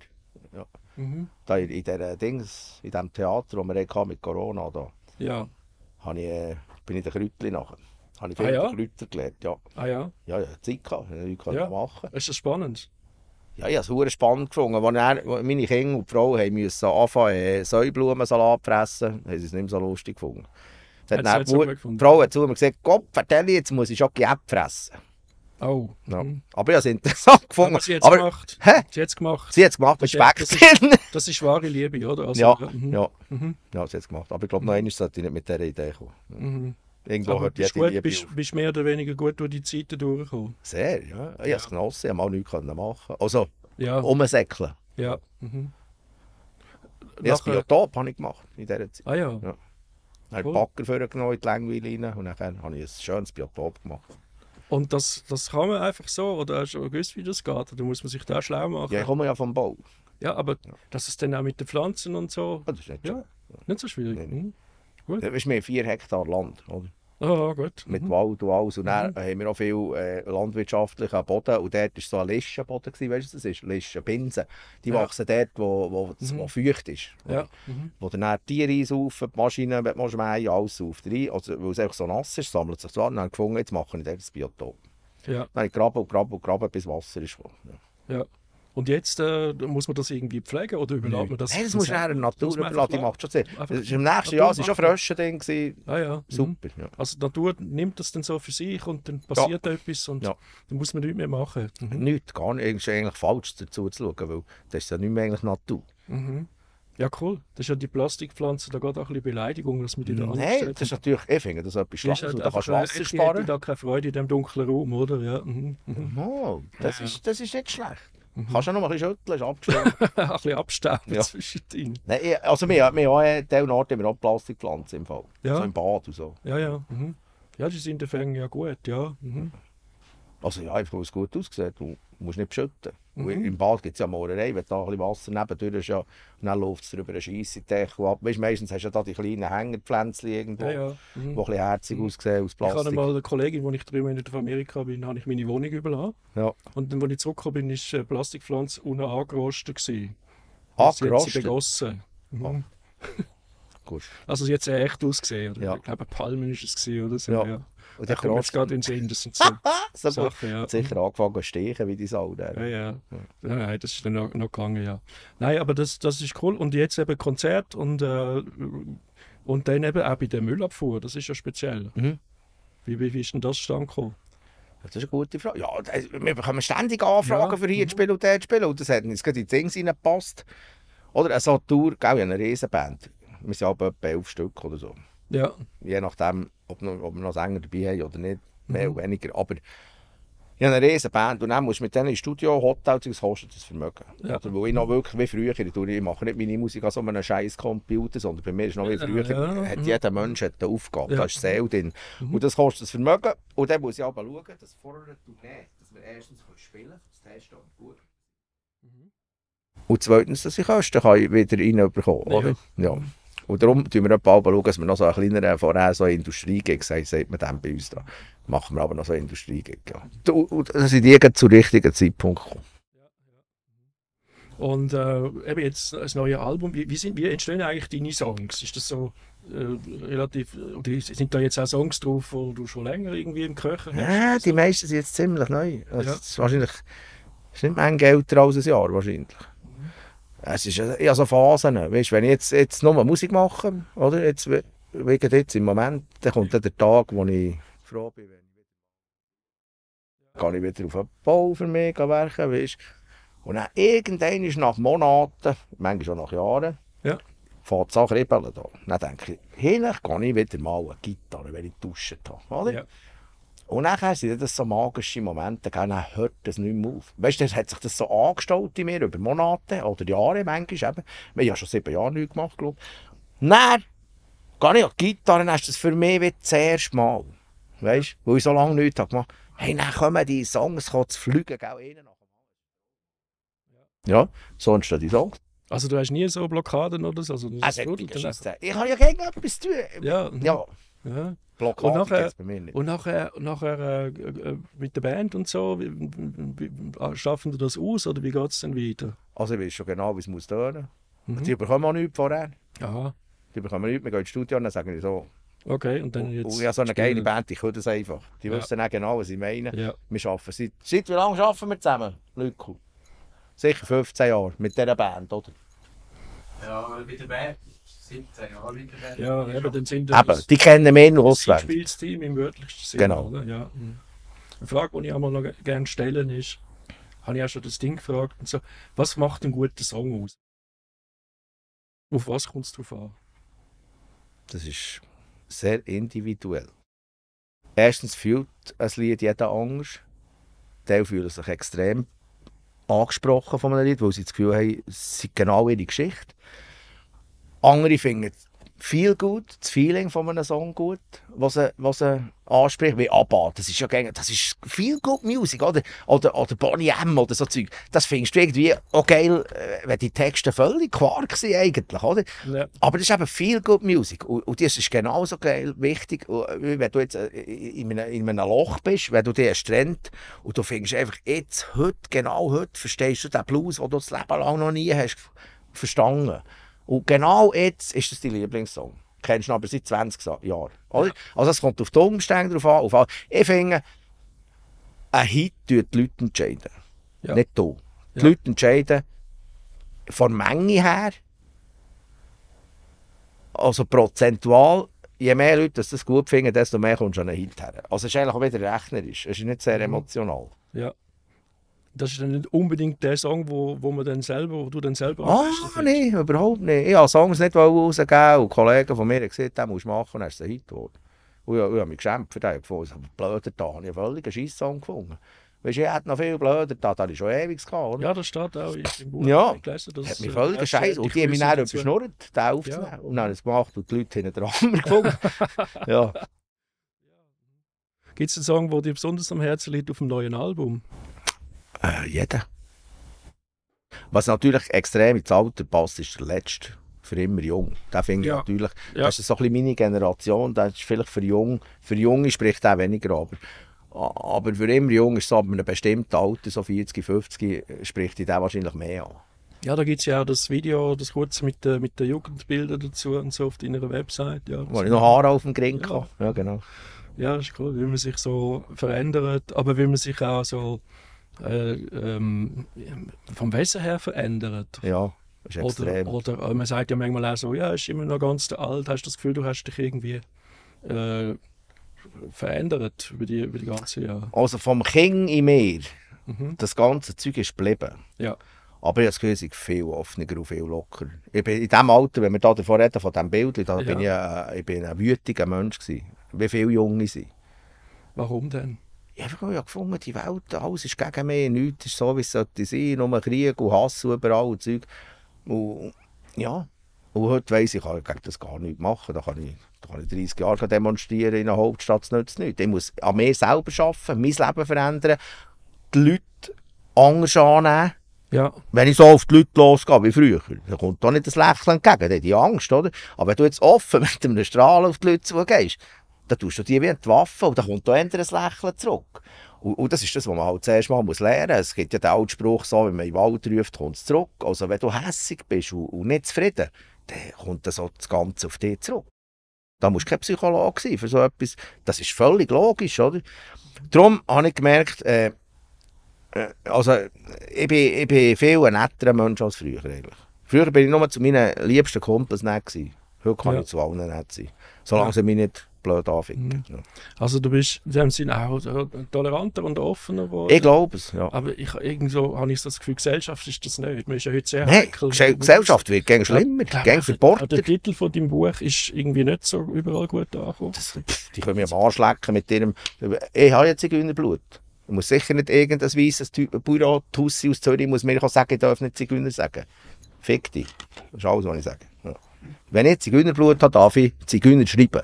Mhm. Da in, in, dieser Dings, in diesem Theater, das wir hatten mit Corona, da, Ja. habe ich, äh, bin ich den Kräutchen nachher. Habe ich viel Ah, ja? Kräuter gelernt. Ja, Ah ja. ja, ja Zeit gehabt, ich nichts Ja. machen. Ist das spannend? Ja, ich habe es spannend gefunden. Als meine Kinder und die Frau haben müssen anfangen, äh, Säublumensalat fressen, haben sie es nicht mehr so lustig gefunden. Sie Hat so die gefunden? die Frau hat zu mir gesagt, Gott, vertell jetzt muss ich schon Gäb fressen. Oh. Ja. Mhm. Aber ich habe es interessant gefunden. Aber sie hat es gemacht. hä? Sie hat es gemacht. Sie hat es gemacht mit Das Speck das ist-. Das ist wahre Liebe, oder? Also, Ja, mhm. ja. Mhm. Ja, sie hat es gemacht. Aber ich glaube, noch einmal sollte ich nicht mit dieser Idee kommen. Mhm. Irgendwo Aber hört bist, jede gut, bist, bist mehr oder weniger gut durch die Zeiten durchgekommen. Sehr, ja. Ich habe es genossen. Ich habe mal nichts können machen Also, Ja. umsäckeln. ja. Mhm. Das Biotop habe ich gemacht in dieser Zeit. Ah ja. Ja. Dann habe Cool. Backer vorgenommen in die Längweile rein und dann habe ich ein schönes Biotop gemacht. Und das, das kann man einfach so, oder hast du gewusst, wie das geht? Oder muss man sich da schlau machen? Ja, ich komme ja vom Bau. Ja, aber dass es dann auch mit den Pflanzen und so, Das ist nicht ja, nicht so schwierig. Nein, Mhm. Das ist mehr 4 Hektar Land. Oder? Ah, gut. Mit Mhm. Wald und alles. Und dann haben wir auch viel äh, landwirtschaftlichen Boden. Und dort war so ein Lischenboden. gewesen, Weißt du, was das ist? Lischenpinsen. Die Ja. wachsen dort, wo, wo, Mhm. wo feucht ist. Ja. Mhm. Wo dann, die Tiere einsaufen, die Maschinen, wenn man alles sauft rein. Also, weil es einfach so nass ist, sammelt sich das an. Und dann gefunden, jetzt mache ich dort das Biotop. Ja. Dann habe ich graben und graben und graben, bis Wasser ist. gekommen. Ja. ja. Und jetzt äh, muss man das irgendwie pflegen oder überlässt man das? Nein, das du nachher der Natur muss man überlassen. Die macht schon Sinn. Das ist Im nächsten Jahr waren schon machen. Frösche drin. Ah ja. Mhm. Super. Ja. Also die Natur nimmt das dann so für sich und dann passiert etwas und Ja. dann muss man nichts mehr machen. Mhm. Nichts, gar nicht. Es ist eigentlich falsch dazu zu schauen, weil das ist ja nicht mehr eigentlich Natur. Mhm. Ja, cool. Das ist ja die Plastikpflanze, da geht auch ein bisschen Beleidigung, dass man die da Nein, angestellt das ist natürlich, ich finde das etwas Schlechtes. halt Da kannst du äh, Wasser ich sparen. da keine Freude in diesem dunklen Raum, oder? Ja. Mhm. Oh, das, Ja. ist, das ist nicht schlecht. Kannst du noch mal ein bisschen schütteln, ist abgeschlossen. ein bisschen abstauben Ja. zwischendrin. Nein, ich- also wir, wir haben Teil Ort haben wir auch Plastikpflanzen im Fall. Ja. So im Bad und so. Ja, ja. Mhm. Ja, die sind in den Fängen ja gut, ja. Mhm. Also ja, einfach weil es gut aussieht. Du musst nicht beschütten. Mhm. Im Bad gibt es ja Moorerei, wenn da ein bisschen Wasser nebendurch ist, ja, und dann läuft es drüber einen Scheissendeckel ab. Weißt, meistens hast du ja da die kleinen Hängerpflänzchen irgendwo, Ja, ja. die Mhm. ein bisschen herzig aussehen aus Ich habe Plastik. mal eine Kollegin, als ich drei Monate auf Amerika bin, habe ich meine Wohnung überlassen. Ja. Und dann, als ich zurückgekommen bin, war eine Plastikpflanze unten angerostet. gewesen. Sie hat sie Angerostet? begossen. Mhm. Gut. Also sie hat sehr echt ausgesehen. Oder? Ja. Ich glaube, Palmen ist es gewesen, oder so. Ja. Ja. Und Da der kommt jetzt gerade in den Sinn. So so. Sachen, ja. hat sicher angefangen zu stechen wie die Sau. Ja, ja. ja. Das ist dann noch, noch gegangen, ja. Nein, aber das, das ist cool. Und jetzt eben Konzert und, äh, und dann eben auch bei der Müllabfuhr. Das ist ja speziell. Mhm. Wie, wie, wie ist denn das zustande gekommen? Das ist eine gute Frage. Ja, wir bekommen ständig Anfragen Ja. für hier zu spielen und dort zu spielen. Und das hat uns gerade in die Dings reingepasst. Oder eine Tour, gell, eine Riesenband. Wir sind aber etwa elf Stück oder so. Ja, Je nachdem, ob, noch, ob wir noch Sänger dabei haben oder nicht. Mehr Mhm. oder weniger. Aber ich habe eine Riesenband und dann musst du mit denen ins Studio, Hotel, das kostet das Vermögen. Ja. Oder weil ich noch wirklich wie früher, ich, mache nicht meine Musik an so einem scheiß Computer, sondern bei mir ist noch wie Ja, früher, ja, hat mhm. jeder Mensch hat eine Aufgabe, Ja. da ist Seele drin. Mhm. Und das kostet das Vermögen. Und dann muss ich aber schauen, dass vor einer Tournee, dass wir erstens spielen können, das Testen und gut. Und zweitens, dass ich Kosten kann wieder reinbekommen Ja. oder? Ja. Und darum schauen wir etwa schauen, dass wir noch so einen kleineren, vorher so Industriegig, sagt, man dann bei uns da. Machen wir aber noch so Industriegig, ja. Und, dass ich die gerade zu richtigen Zeitpunkt komme. Und äh, eben jetzt das neue Album, wie, wie, sind, wie entstehen eigentlich deine Songs? Ist das so äh, relativ, oder sind da jetzt auch Songs drauf, die du schon länger irgendwie im Köcher hast? Ja, die meisten sind jetzt ziemlich neu. Also, Ja. Es ist wahrscheinlich es ist nicht mehr älter als ein Jahr, wahrscheinlich. Es ist ja ja so Phasen. Weißt, wenn ich jetzt, jetzt nur Musik mache, oder? Jetzt, we- wegen jetzt im Moment, dann kommt dann der Tag, wo ich froh bin, wenn ich kann ich wieder auf einen Bau für mich werken, weißt? Und dann irgendwann ist nach Monaten, manchmal auch nach Jahren, Ja. fängt es an kribbeln. Da. Dann denke ich, hinten kann ich wieder mal eine Gitarre, wenn ich geduscht habe. Oder? Ja. Und nachher sind das so magische Momente, gell, dann hört das nicht mehr auf. Weißt du, das hat sich das so angestaut in mir über Monate oder Jahre manchmal eben. Haben ja schon sieben Jahre nichts gemacht, glaube ich. Dann gehe ich an die Gitarre, dann ist das für mich wie das erste Mal. Weißt du, weil ich so lange nichts habe gemacht Hey, dann kommen die Songs zu fliegen, gell, dem anderen. Ja, so entstehen die Songs. Also du hast nie so Blockaden oder so? Also, Also, einfach. ich habe ja gegen etwas zu tun. ja, mhm. Ja, ja. Blockade Und nachher- bei mir nicht. Und nachher, nachher äh, äh, mit der Band und so, wie, wie, wie, schaffen die das aus oder wie geht es dann weiter? Also ich weiß schon genau, wie es muss tönen. Mhm. Die bekommen auch nichts vorher. Aha, Die bekommen nichts, wir gehen ins Studio und dann sagen die so. okay. Und dann jetzt und ich habe so eine geile. Band, ich kann das einfach. Die Ja. wissen auch genau, was ich meine. Ja, Wir arbeiten seit, seit wie lange arbeiten wir zusammen, Lücku? Sicher 15 Jahre mit dieser Band, oder? Ja, bei der Band 17 Jahre ja eben, dann sind Eben, die kennen nur ein auswendig. Spielsteam im wörtlichsten Sinne. Genau. Oder? Ja. Eine Frage, die ich einmal noch ge- gerne stellen ist, habe ich auch schon das Ding gefragt, und so, was macht einen guten Song aus? Auf was kommt es drauf an? Das ist sehr individuell. Erstens fühlt ein Lied jeder anders. Teil fühlen sich extrem angesprochen von einem Lied, weil sie das Gefühl haben, es sei genau ihre Geschichte. Andere finden viel gut, das Feeling von einem Song gut, was er, was er anspricht, wie ABBA, das ist ja gängig, das ist viel gut Musik, oder, oder, oder Bonnie M oder so Zeug. Das findest du irgendwie auch geil, äh, wenn die Texte völlig Quark sind eigentlich, oder? Ja. Aber das ist eben viel gut Musik und, und das ist genauso geil, wichtig, äh, wenn du jetzt äh, in einem, in einem Loch bist, wenn du dich hast trennt und du findest einfach jetzt, heute, genau heute, verstehst du den Blues, den du das Leben lang noch nie hast verstanden. Und genau jetzt ist das dein Lieblingssong. Kennst du aber seit 20 Sa- Jahren. Oder? Also es kommt auf die Umstände drauf an. Auf all. Ich finde, ein Hit tut die Leute entscheiden. Ja. Nicht du. Die Ja. Leute entscheiden von Menge her, also prozentual, je mehr Leute das, das gut finden, desto mehr kommst du an einen Hit her. Also es ist eigentlich auch wieder rechnerisch. Es ist nicht sehr emotional. Ja. Das ist dann nicht unbedingt der Song, wo, wo man dann selber, wo du dann selber Ah, findest. nein, überhaupt nicht. Ich habe Songs nicht rausgegeben und Kollegen von mir haben gesagt, den musst du machen, dann ist es ein Hit geworden. Und ich, ich habe mich geschämt für den. Ich habe blöder da habe ich einen völligen Scheisssong gefunden. Weißt du, ich hätte noch viel blöder da, da habe ich schon ewig gehabt? Ja, das steht auch im Buch. Ja. Ich habe gelesen, dass, hat mich äh, völlig erst, scheiße. äh, Und die haben mich dann überschnurrt, den aufzunehmen. Und dann habe ich es gemacht und die Leute haben den Hammer gefunden. ja. Gibt es einen Song, der dir besonders am Herzen liegt auf dem neuen Album? Äh, jeder. Was natürlich extrem ins Alter passt, ist der letzte. Für immer jung. Den finde ich Ja. natürlich. Ja. Das ist so ein bisschen meine Generation. Das ist vielleicht für jung. Für Junge spricht er weniger, aber. Aber für immer jung ist so ab einem bestimmten Alter, so 40, 50, äh, spricht die den wahrscheinlich mehr an. Ja, da gibt es ja auch das Video, das kurze mit, den- mit den Jugendbildern dazu und so auf deiner Website. Ja, Wo ich noch Haare auf dem Gring Ja. Ja, genau. Ja, das ist cool, wie man sich so verändert, aber wie man sich auch so äh, ähm, vom Wesen her verändert. Ja, ist extrem. Oder, oder äh, man sagt ja manchmal auch so, ja, ist immer noch ganz alt, hast du das Gefühl, du hast dich irgendwie äh, verändert über die, über die ganze Jahre. Also vom Kind in mir, Mhm. das ganze Zeug ist geblieben. Ja. Aber ich habe das Gefühl, ich viel offener und viel lockerer. Ich bin in dem Alter, wenn wir da davon reden, von diesem Bild, da bin ich, äh, ich bin ein wütiger Mensch gewesen. Wie viele Junge sind. Warum denn? Ich habe gefunden, die Welt, alles ist gegen mich, nichts ist so, wie es sollte sein, nur Krieg und Hass überall und Zeug. Und, ja, und heute weiss ich, ich kann gegen das gar nichts machen. Da kann ich, da kann ich 30 Jahre demonstrieren in einer Hauptstadt, das nützt nichts. Ich muss an mir selber arbeiten, mein Leben verändern, die Leute anders annehmen. Ja, Wenn ich so auf die Leute losgehe wie früher, dann kommt da nicht das Lächeln entgegen, die Angst, oder? Aber wenn du jetzt offen mit einem Strahlen auf die Leute zugehst, dann tust du die wie die Waffe und dann kommt eher ein Lächeln zurück. Und, und das ist das, was man halt zuerst mal muss lernen muss. Es gibt ja den alten Spruch, so, wenn man in den Wald ruft, kommt es zurück. Also wenn du hässig bist und, und nicht zufrieden, dann kommt das, so das Ganze auf dich zurück. Da musst du kein Psychologe sein für so etwas. Das ist völlig logisch, oder? Darum habe ich gemerkt, äh, äh, also, ich bin, ich bin viel ein netterer Mensch als früher eigentlich. Früher bin ich nur zu meinen liebsten Kumpels nett gewesen. Heute kann Ja. ich zu allen nett sein. Solange Ja. sie mich nicht blöd anficken. Ja. also du bist in dem Sinne auch äh, toleranter und offener geworden. Ich glaube es, ja. Aber ich, irgendwo habe ich das Gefühl, Gesellschaft ist das nicht. Man ist ja heute sehr Nein, heikel. Gesell- Gesellschaft wird gegen schlimmer, Ja, gegen auch verbohrter. Der Titel von deinem Buch ist irgendwie nicht so überall gut angekommen. Das, die können mir am Arsch lecken mit ihrem... Ich habe jetzt Zigeunerblut. Ich muss sicher nicht irgendein weisses Typ, Baurat-Tussi aus Zürich muss mir sagen, ich darf nicht Zigeuner sagen. Fick dich. Das ist alles, was ich sage. Ja. Wenn ich Zigeunerblut habe, darf ich Zigeuner schreiben.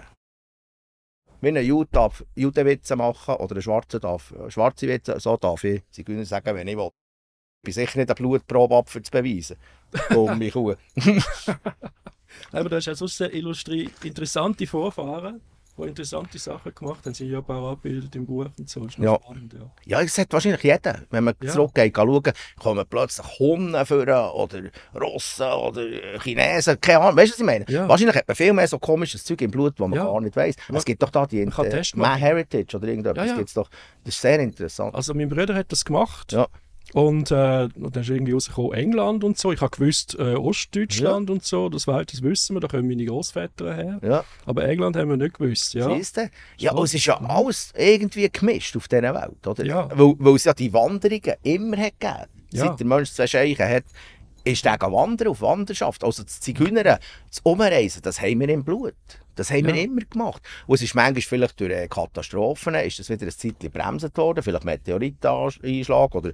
Wenn ein Jude darf Judenwitze machen oder ein Schwarzer darf äh, schwarze Witze, so darf ich Zigeuner sagen, wenn ich will. Ich bin sicher nicht eine Blutprobe ab, für zu beweisen. Dumme Kuh. Aber du hast ja sonst sehr interessante Vorfahren, die interessante Sachen gemacht haben. Sie ja paar abgebildet im Buch und so. Das Ja. spannend, ja. Ja, das hat wahrscheinlich jeder. Wenn man Ja. zurückgeht, kann schauen, kommen plötzlich Hunden führen oder Russen oder Chinesen, keine Ahnung. Weißt du, was ich meine? Ja. Wahrscheinlich hat man viel mehr so komisches Zeug im Blut, was man Ja. gar nicht weiss. Man- Es gibt doch da die äh, My. Heritage oder irgendetwas. Ja, ja. Gibt's doch. Das ist sehr interessant. Also mein Bruder hat das gemacht. Ja. Und, äh, und dann ist irgendwie rausgekommen, England und so. Ich habe gewusst, äh, Ostdeutschland und so, das, wei- das wissen wir, da kommen meine Großväter her. Ja, Aber England haben wir nicht gewusst, ja. siehst du? Ja, So. und es ist ja alles irgendwie gemischt auf dieser Welt, oder? Ja. Weil, weil es ja die Wanderungen immer hat gegeben. Ja. Seit der Mensch zwei Scheichen hat, ist der wandern auf Wanderschaft. Also das Zigeunern, das Umreisen, das haben wir im Blut. Das haben wir Ja. immer gemacht. Und es ist manchmal vielleicht durch äh, Katastrophen, ist das wieder ein Zeitchen bremsen worden, vielleicht Meteoriteneinschlag oder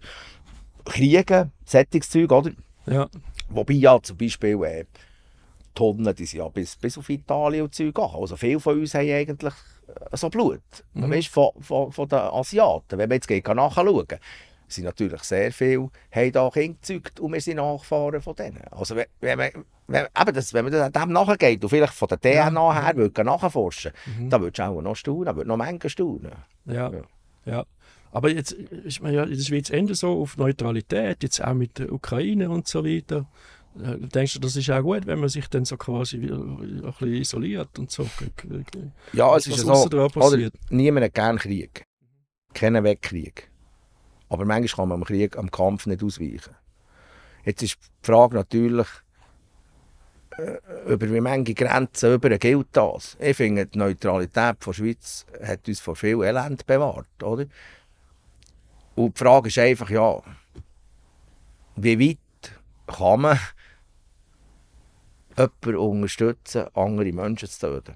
Kriege, Sättigungszeug, oder? Ja, Wobei ja zum Beispiel äh, Tonnen, die sind ja bis, bis auf Italien und Zeug. Also viele von uns haben eigentlich äh, so Blut. Mhm. Weißt, von, von, von den Asiaten. Wenn man jetzt geht, nachschauen sind natürlich sehr viele, haben da Kinder gezeugt und wir sind Nachfahren von denen. Also wenn, wenn, man, wenn, eben das, wenn man das dem nachgeht und vielleicht von der DNA her würde nachforschen, dann würdest du auch noch staunen, würde noch Menge staunen. ja, Ja. ja. Aber jetzt ist man ja in der Schweiz Ende so auf Neutralität, jetzt auch mit der Ukraine und so weiter. Äh, Denkst du, das ist auch gut, wenn man sich dann so quasi wieder ein bisschen isoliert und so? Ja, es Was ist so, oder, niemand hat gerne Krieg. Keiner will Krieg. Aber manchmal kann man am Krieg, am Kampf nicht ausweichen. Jetzt ist die Frage natürlich, äh, über wie viele Grenzen über gilt das? Ich finde, die Neutralität der Schweiz hat uns vor viel Elend bewahrt, oder? Und die Frage ist einfach, ja, wie weit kann man jemanden unterstützen, andere Menschen zu töten?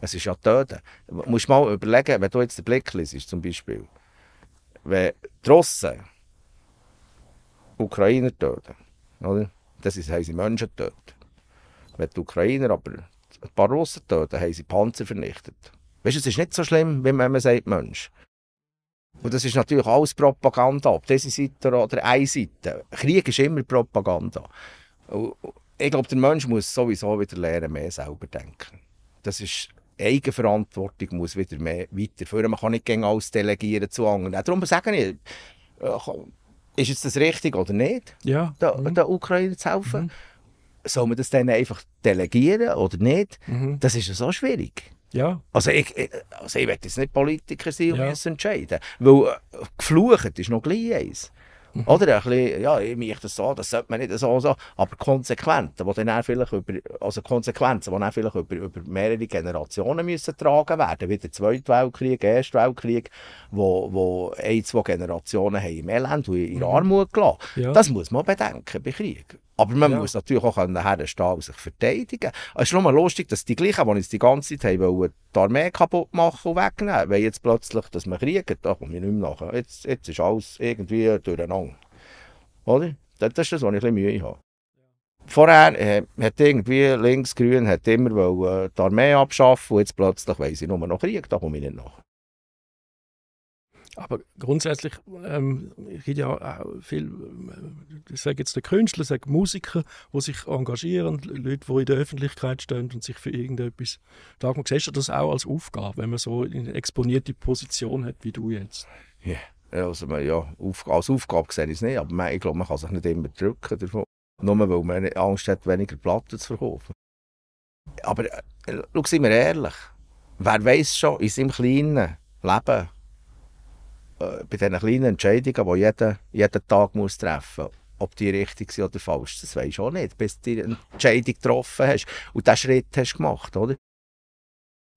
Es ist ja töten. Du musst mal überlegen, wenn du jetzt den Blick liest, zum Beispiel, wenn die Russen Ukrainer töten, oder? das ist, haben sie Menschen getötet. Wenn die Ukrainer aber ein paar Russen töten, haben sie Panzer vernichtet. Weißt du, es ist nicht so schlimm, wie wenn man sagt Mensch. Und das ist natürlich alles Propaganda, ob diese Seite oder eine Seite. Krieg ist immer Propaganda. Ich glaube, der Mensch muss sowieso wieder lernen, mehr selber denken. Das ist Eigenverantwortung muss wieder mehr weiterführen. Man kann nicht gegen alles delegieren zu anderen. Darum sage ich, äh, ist jetzt das richtig oder nicht, Ja. der, mhm. der Ukraine zu helfen? Soll man das dann einfach delegieren oder nicht? Mhm. Das ist ja so schwierig. Ja. Also ich, also ich will jetzt nicht Politiker sein und Ja. müssen entscheiden. Weil äh, geflucht ist noch gleich eins. Mhm. Oder ein bisschen, ja, ich mache das so, das sollte man nicht so, so. Aber Konsequenzen, die dann vielleicht über, also Konsequenzen, die dann vielleicht über, über mehrere Generationen müssen getragen werden, wie der Zweite Weltkrieg, der Erste Weltkrieg, wo, wo ein, zwei Generationen haben im Elend und in der Armut gelassen. Mhm. Ja. Das muss man bedenken bei Krieg. Aber man Ja. muss natürlich auch herstehen und sich verteidigen. Es ist nur mal lustig, dass die gleichen, die jetzt die ganze Zeit haben wollen, die Armee kaputt machen und wegnehmen, weil jetzt plötzlich, dass man kriegen, da komme ich nicht mehr nach. Jetzt, jetzt ist alles irgendwie durcheinander. Oder? Das, ist das, was ich ein bisschen Mühe habe. Vorher äh, hat irgendwie links-grün hat immer wollen, äh, die Armee abschaffen und jetzt plötzlich weiss ich nur noch Krieg, da komme ich nicht nach. Aber grundsätzlich ähm, gibt ja auch viel, äh, ich sage jetzt der Künstler, sage Musiker, die sich engagieren, Leute, die in der Öffentlichkeit stehen und sich für irgendetwas sagen. Siehst du das auch als Aufgabe, wenn man so eine exponierte Position hat wie du jetzt? Ja, also, man, ja, als Aufgabe sehe ich es nicht, aber man, ich glaube, man kann sich nicht immer drücken davon. Nur weil man Angst hat, weniger Platten zu verkaufen. Aber äh, schau, sind wir ehrlich, wer weiß schon in seinem kleinen Leben, äh, bei diesen kleinen Entscheidungen, die jeder jeden Tag muss treffen muss, ob die richtig sind oder falsch, das weisst du auch nicht, bis du die Entscheidung getroffen hast und diesen Schritt hast gemacht, oder?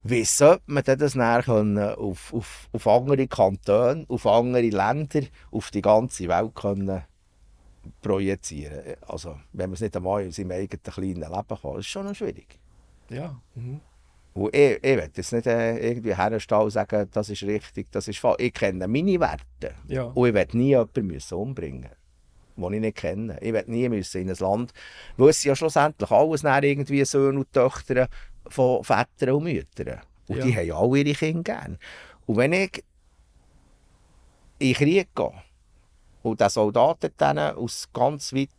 Wie sollte man denn das näher auf, auf, auf andere Kantone, auf andere Länder, auf die ganze Welt können projizieren? Also, wenn man es nicht einmal in seinem eigenen kleinen Leben kann, ist schon noch schwierig. Ja. Mhm. Und ich, ich will jetzt nicht äh, irgendwie herstellen und sagen, das ist richtig, das ist falsch. Ich kenne meine Werte. Ja. Und ich will nie jemanden müssen umbringen den ich nicht kenne. Ich will nie müssen in ein Land, wo es ja schlussendlich alles irgendwie Söhne und Töchter von Vätern und Müttern. Und Ja. die haben ja alle ihre Kinder gern. Und wenn ich in den Krieg gehe und den Soldaten aus ganz weit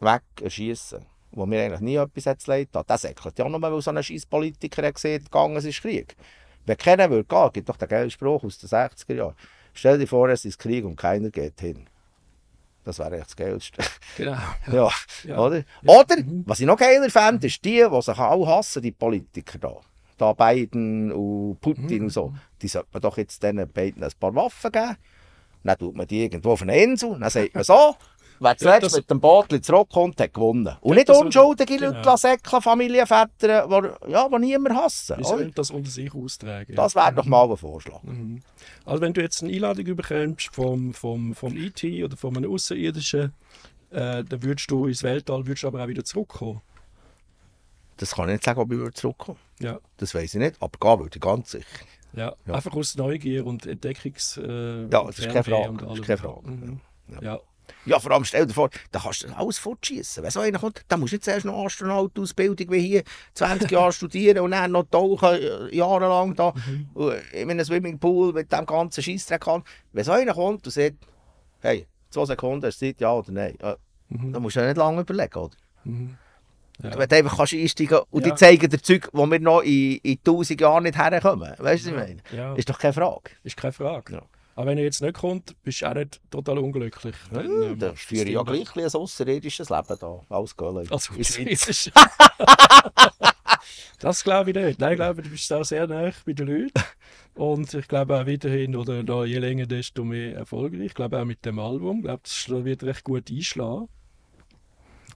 weg erschießen, wo mir eigentlich nie etwas hat leid hat, das säckelt ja nur, weil so ein scheiß Politiker hat gesehen, gegangen ist Krieg. Wenn keiner will gehen, gibt doch den geilen Spruch aus den 60er Jahren. Stell dir vor, es ist Krieg und keiner geht hin. Das wäre echt das Geilste. Genau. Ja, Ja. oder? Oder, was ich noch geiler fände, ist die, die sich auch hassen, die Politiker da. Da Biden und Putin und so. Die sollte man doch jetzt diesen beiden ein paar Waffen geben. Dann tut man die irgendwo auf eine Insel, dann sagt man so, wer zuletzt mit dem Boot zurückkommt, hat gewonnen. Und nicht unschuldige genau. Leute lassen säckeln, Familienväter, die ja, die niemand hassen. Oder? sollen das unter sich austragen. Das wäre doch mal ein Vorschlag. Mhm. Also wenn du jetzt eine Einladung bekommst vom, vom, vom IT oder von einem Außerirdischen, äh, dann würdest du ins Weltall, würdest aber auch wieder zurückkommen. Das kann ich nicht sagen, ob ich wieder zurückkomme. Ja. Das weiß ich nicht, aber gehen würde ich ganz sicher. Ja. Ja. Einfach aus Neugier und Entdeckungs... Äh, Ja, das ist keine Frage. Das ist keine Frage. Mhm. Ja. Ja. Ja, vor allem stell dir vor, da kannst du alles fortschießen. Wenn so einer kommt, dann musst du nicht zuerst noch Astronautenausbildung wie hier 20 Jahre studieren und dann noch tauchen, äh, jahrelang da äh, in einem Swimmingpool mit dem ganzen Scheissdreck kann. Wenn so einer kommt und sagt, hey, zwei Sekunden, hast du Zeit, ja oder nein, äh, Mhm. dann musst du ja nicht lange überlegen, oder? Mhm. Ja. Wenn du einfach kannst einsteigen und Ja. die zeigen dir Zeug, wo wir noch in, in 1000 Jahren nicht herkommen. Weißt du, was ich meine? Ja, Ist doch keine Frage. ist keine Frage. Ja. Aber wenn er jetzt nicht kommt, bist du auch nicht total unglücklich. Dann, Ja, ähm, da machst du führe ja gleich ein ausserirdisches Leben da. Alles Göllen. Also, Ist- das glaube ich nicht. Nein, ich glaube, du bist da sehr nah bei den Leuten. Und ich glaube auch weiterhin, oder da, je länger, desto mehr erfolgreich. Ich glaube auch mit dem Album. Ich glaube, das wird recht gut einschlagen.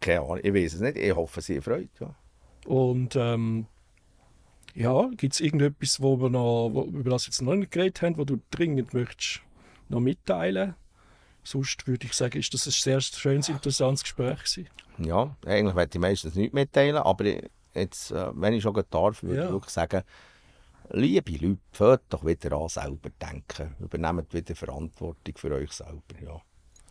Keine Ahnung, ich weiß es nicht. Ich hoffe, sie freut. Ja. Und ähm, ja, gibt es irgendetwas, wo wir noch, wo, über das jetzt noch nicht geredet haben, wo du dringend möchtest noch mitteilen? Sonst würde ich sagen, ist das ein sehr schönes, interessantes Gespräch gewesen. ja, eigentlich möchte ich meistens nichts mitteilen, aber jetzt, äh, wenn ich schon darf, würde Ja. ich wirklich sagen, liebe Leute, fahrt doch wieder an selber denken. Übernehmt wieder Verantwortung für euch selber. Ja.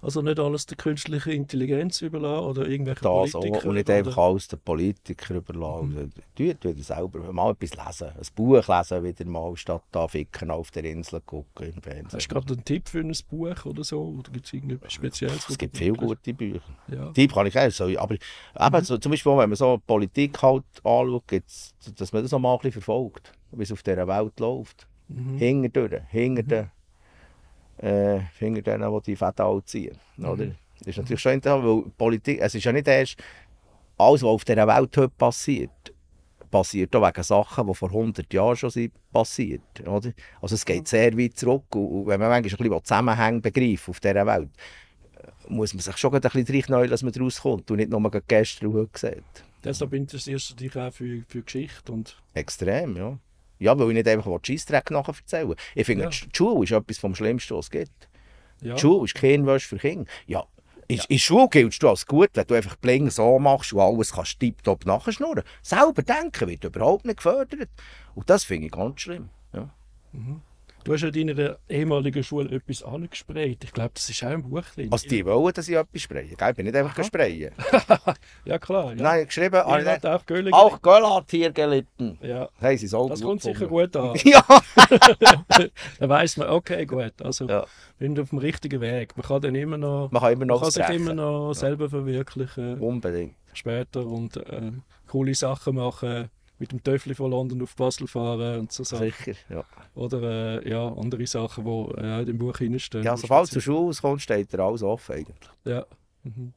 Also nicht alles der künstlichen Intelligenz überlassen oder irgendwelchen Das auch, Politikern. und nicht einfach alles den Politikern überlassen. Mhm. Tut wieder selber mal etwas lesen. Ein Buch lesen wieder mal, statt da ficken auf der Insel gucken im Fernsehen. Hast du gerade einen Tipp für ein Buch oder so? Oder gibt es irgendetwas Spezielles? wo Es gibt viele gute Bücher. Ja. Die kann ich auch so, aber eben, so, zum Beispiel, wenn man so Politik halt anschaut, gibt's, dass man das auch mal ein bisschen verfolgt, wie es auf dieser Welt läuft. Mhm. Hinter hinter den, äh, hinter denen, die die Fäden halt ziehen. Oder? Das ist natürlich schon interessant, weil Politik, es ist ja nicht erst alles, was auf dieser Welt heute passiert, passiert auch wegen Sachen, die vor 100 Jahren schon sind passiert. Oder? Also es geht sehr weit zurück und, wenn man manchmal ein bisschen Zusammenhänge begreift auf dieser Welt, äh, muss man sich schon ein bisschen reinneuen, dass man daraus kommt und nicht nur gestern und heute sieht. Deshalb interessierst du dich auch für, für Geschichte und Extrem, ja. Ja, weil ich nicht einfach Scheissdreck nachher erzählen Ich finde, Ja. die Schule ist etwas vom Schlimmsten, was es gibt. ja. Die Schule ist kein Wäsche für Kinder. Ja, in, in der Schule giltst du als gut, wenn du einfach bling so machst und alles kannst tipptopp nachschnurren. Selber denken wird überhaupt nicht gefördert. Und das finde ich ganz schlimm. Ja. Du hast ja in deiner ehemaligen Schule etwas angesprayt. Ich glaube, das ist auch im Buch drin. Also die wollen, dass ich etwas spraye. Gell? Ich bin nicht einfach sprayen. ja, klar. Ja. Nein, geschrieben, habt nicht. auch Göllingen. auch Göll hat hier gelitten. Ja, Haben sie so das kommt sicher gut an. Ja, Dann weiss man, okay, gut. Also, Ja. wir sind auf dem richtigen Weg. Man kann dann immer noch, man kann immer man noch kann sich immer noch selber verwirklichen Unbedingt. später und äh, coole Sachen machen. Mit dem Töffel von London auf Basel fahren und so Sachen. Sicher, ja. Oder äh, ja, andere Sachen, die äh, in dem Buch drinstehen. Ja, sobald du zur Schule rauskommst, steht dir alles offen eigentlich. Ja. Mhm.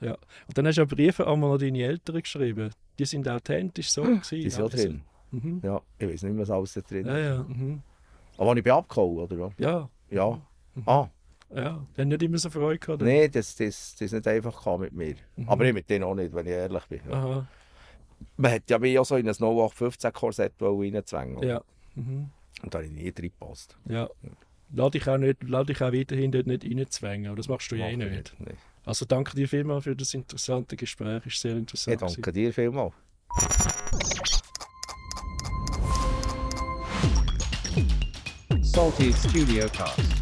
ja. Und dann hast du auch Briefe einmal an deine Eltern geschrieben. Die sind authentisch so gewesen. Die sind ja drin. Mhm. Ja, ich weiß nicht, was alles da drin Ja, ist. ja. Mhm. Aber ich bin abgehauen, oder? Ja, Ja. Ah, ja. Die haben nicht immer so Freude gehabt. nein, das, das, das ist nicht einfach mit mir. Aber ich mit denen auch nicht, wenn ich ehrlich bin. Ja. Aha. Man hat ja mich auch so in ein 0815-Korsett reinzwängen. Ja. Mhm. Und da habe ich nie reingepasst. Ja. Lass dich auch, nicht, lass dich auch weiterhin dort nicht reinzwängen. Aber das machst du ja eh nicht. Nee. Also danke dir vielmals für das interessante Gespräch. Ist sehr interessant. Ich danke dir vielmals. Salty Studio Cast.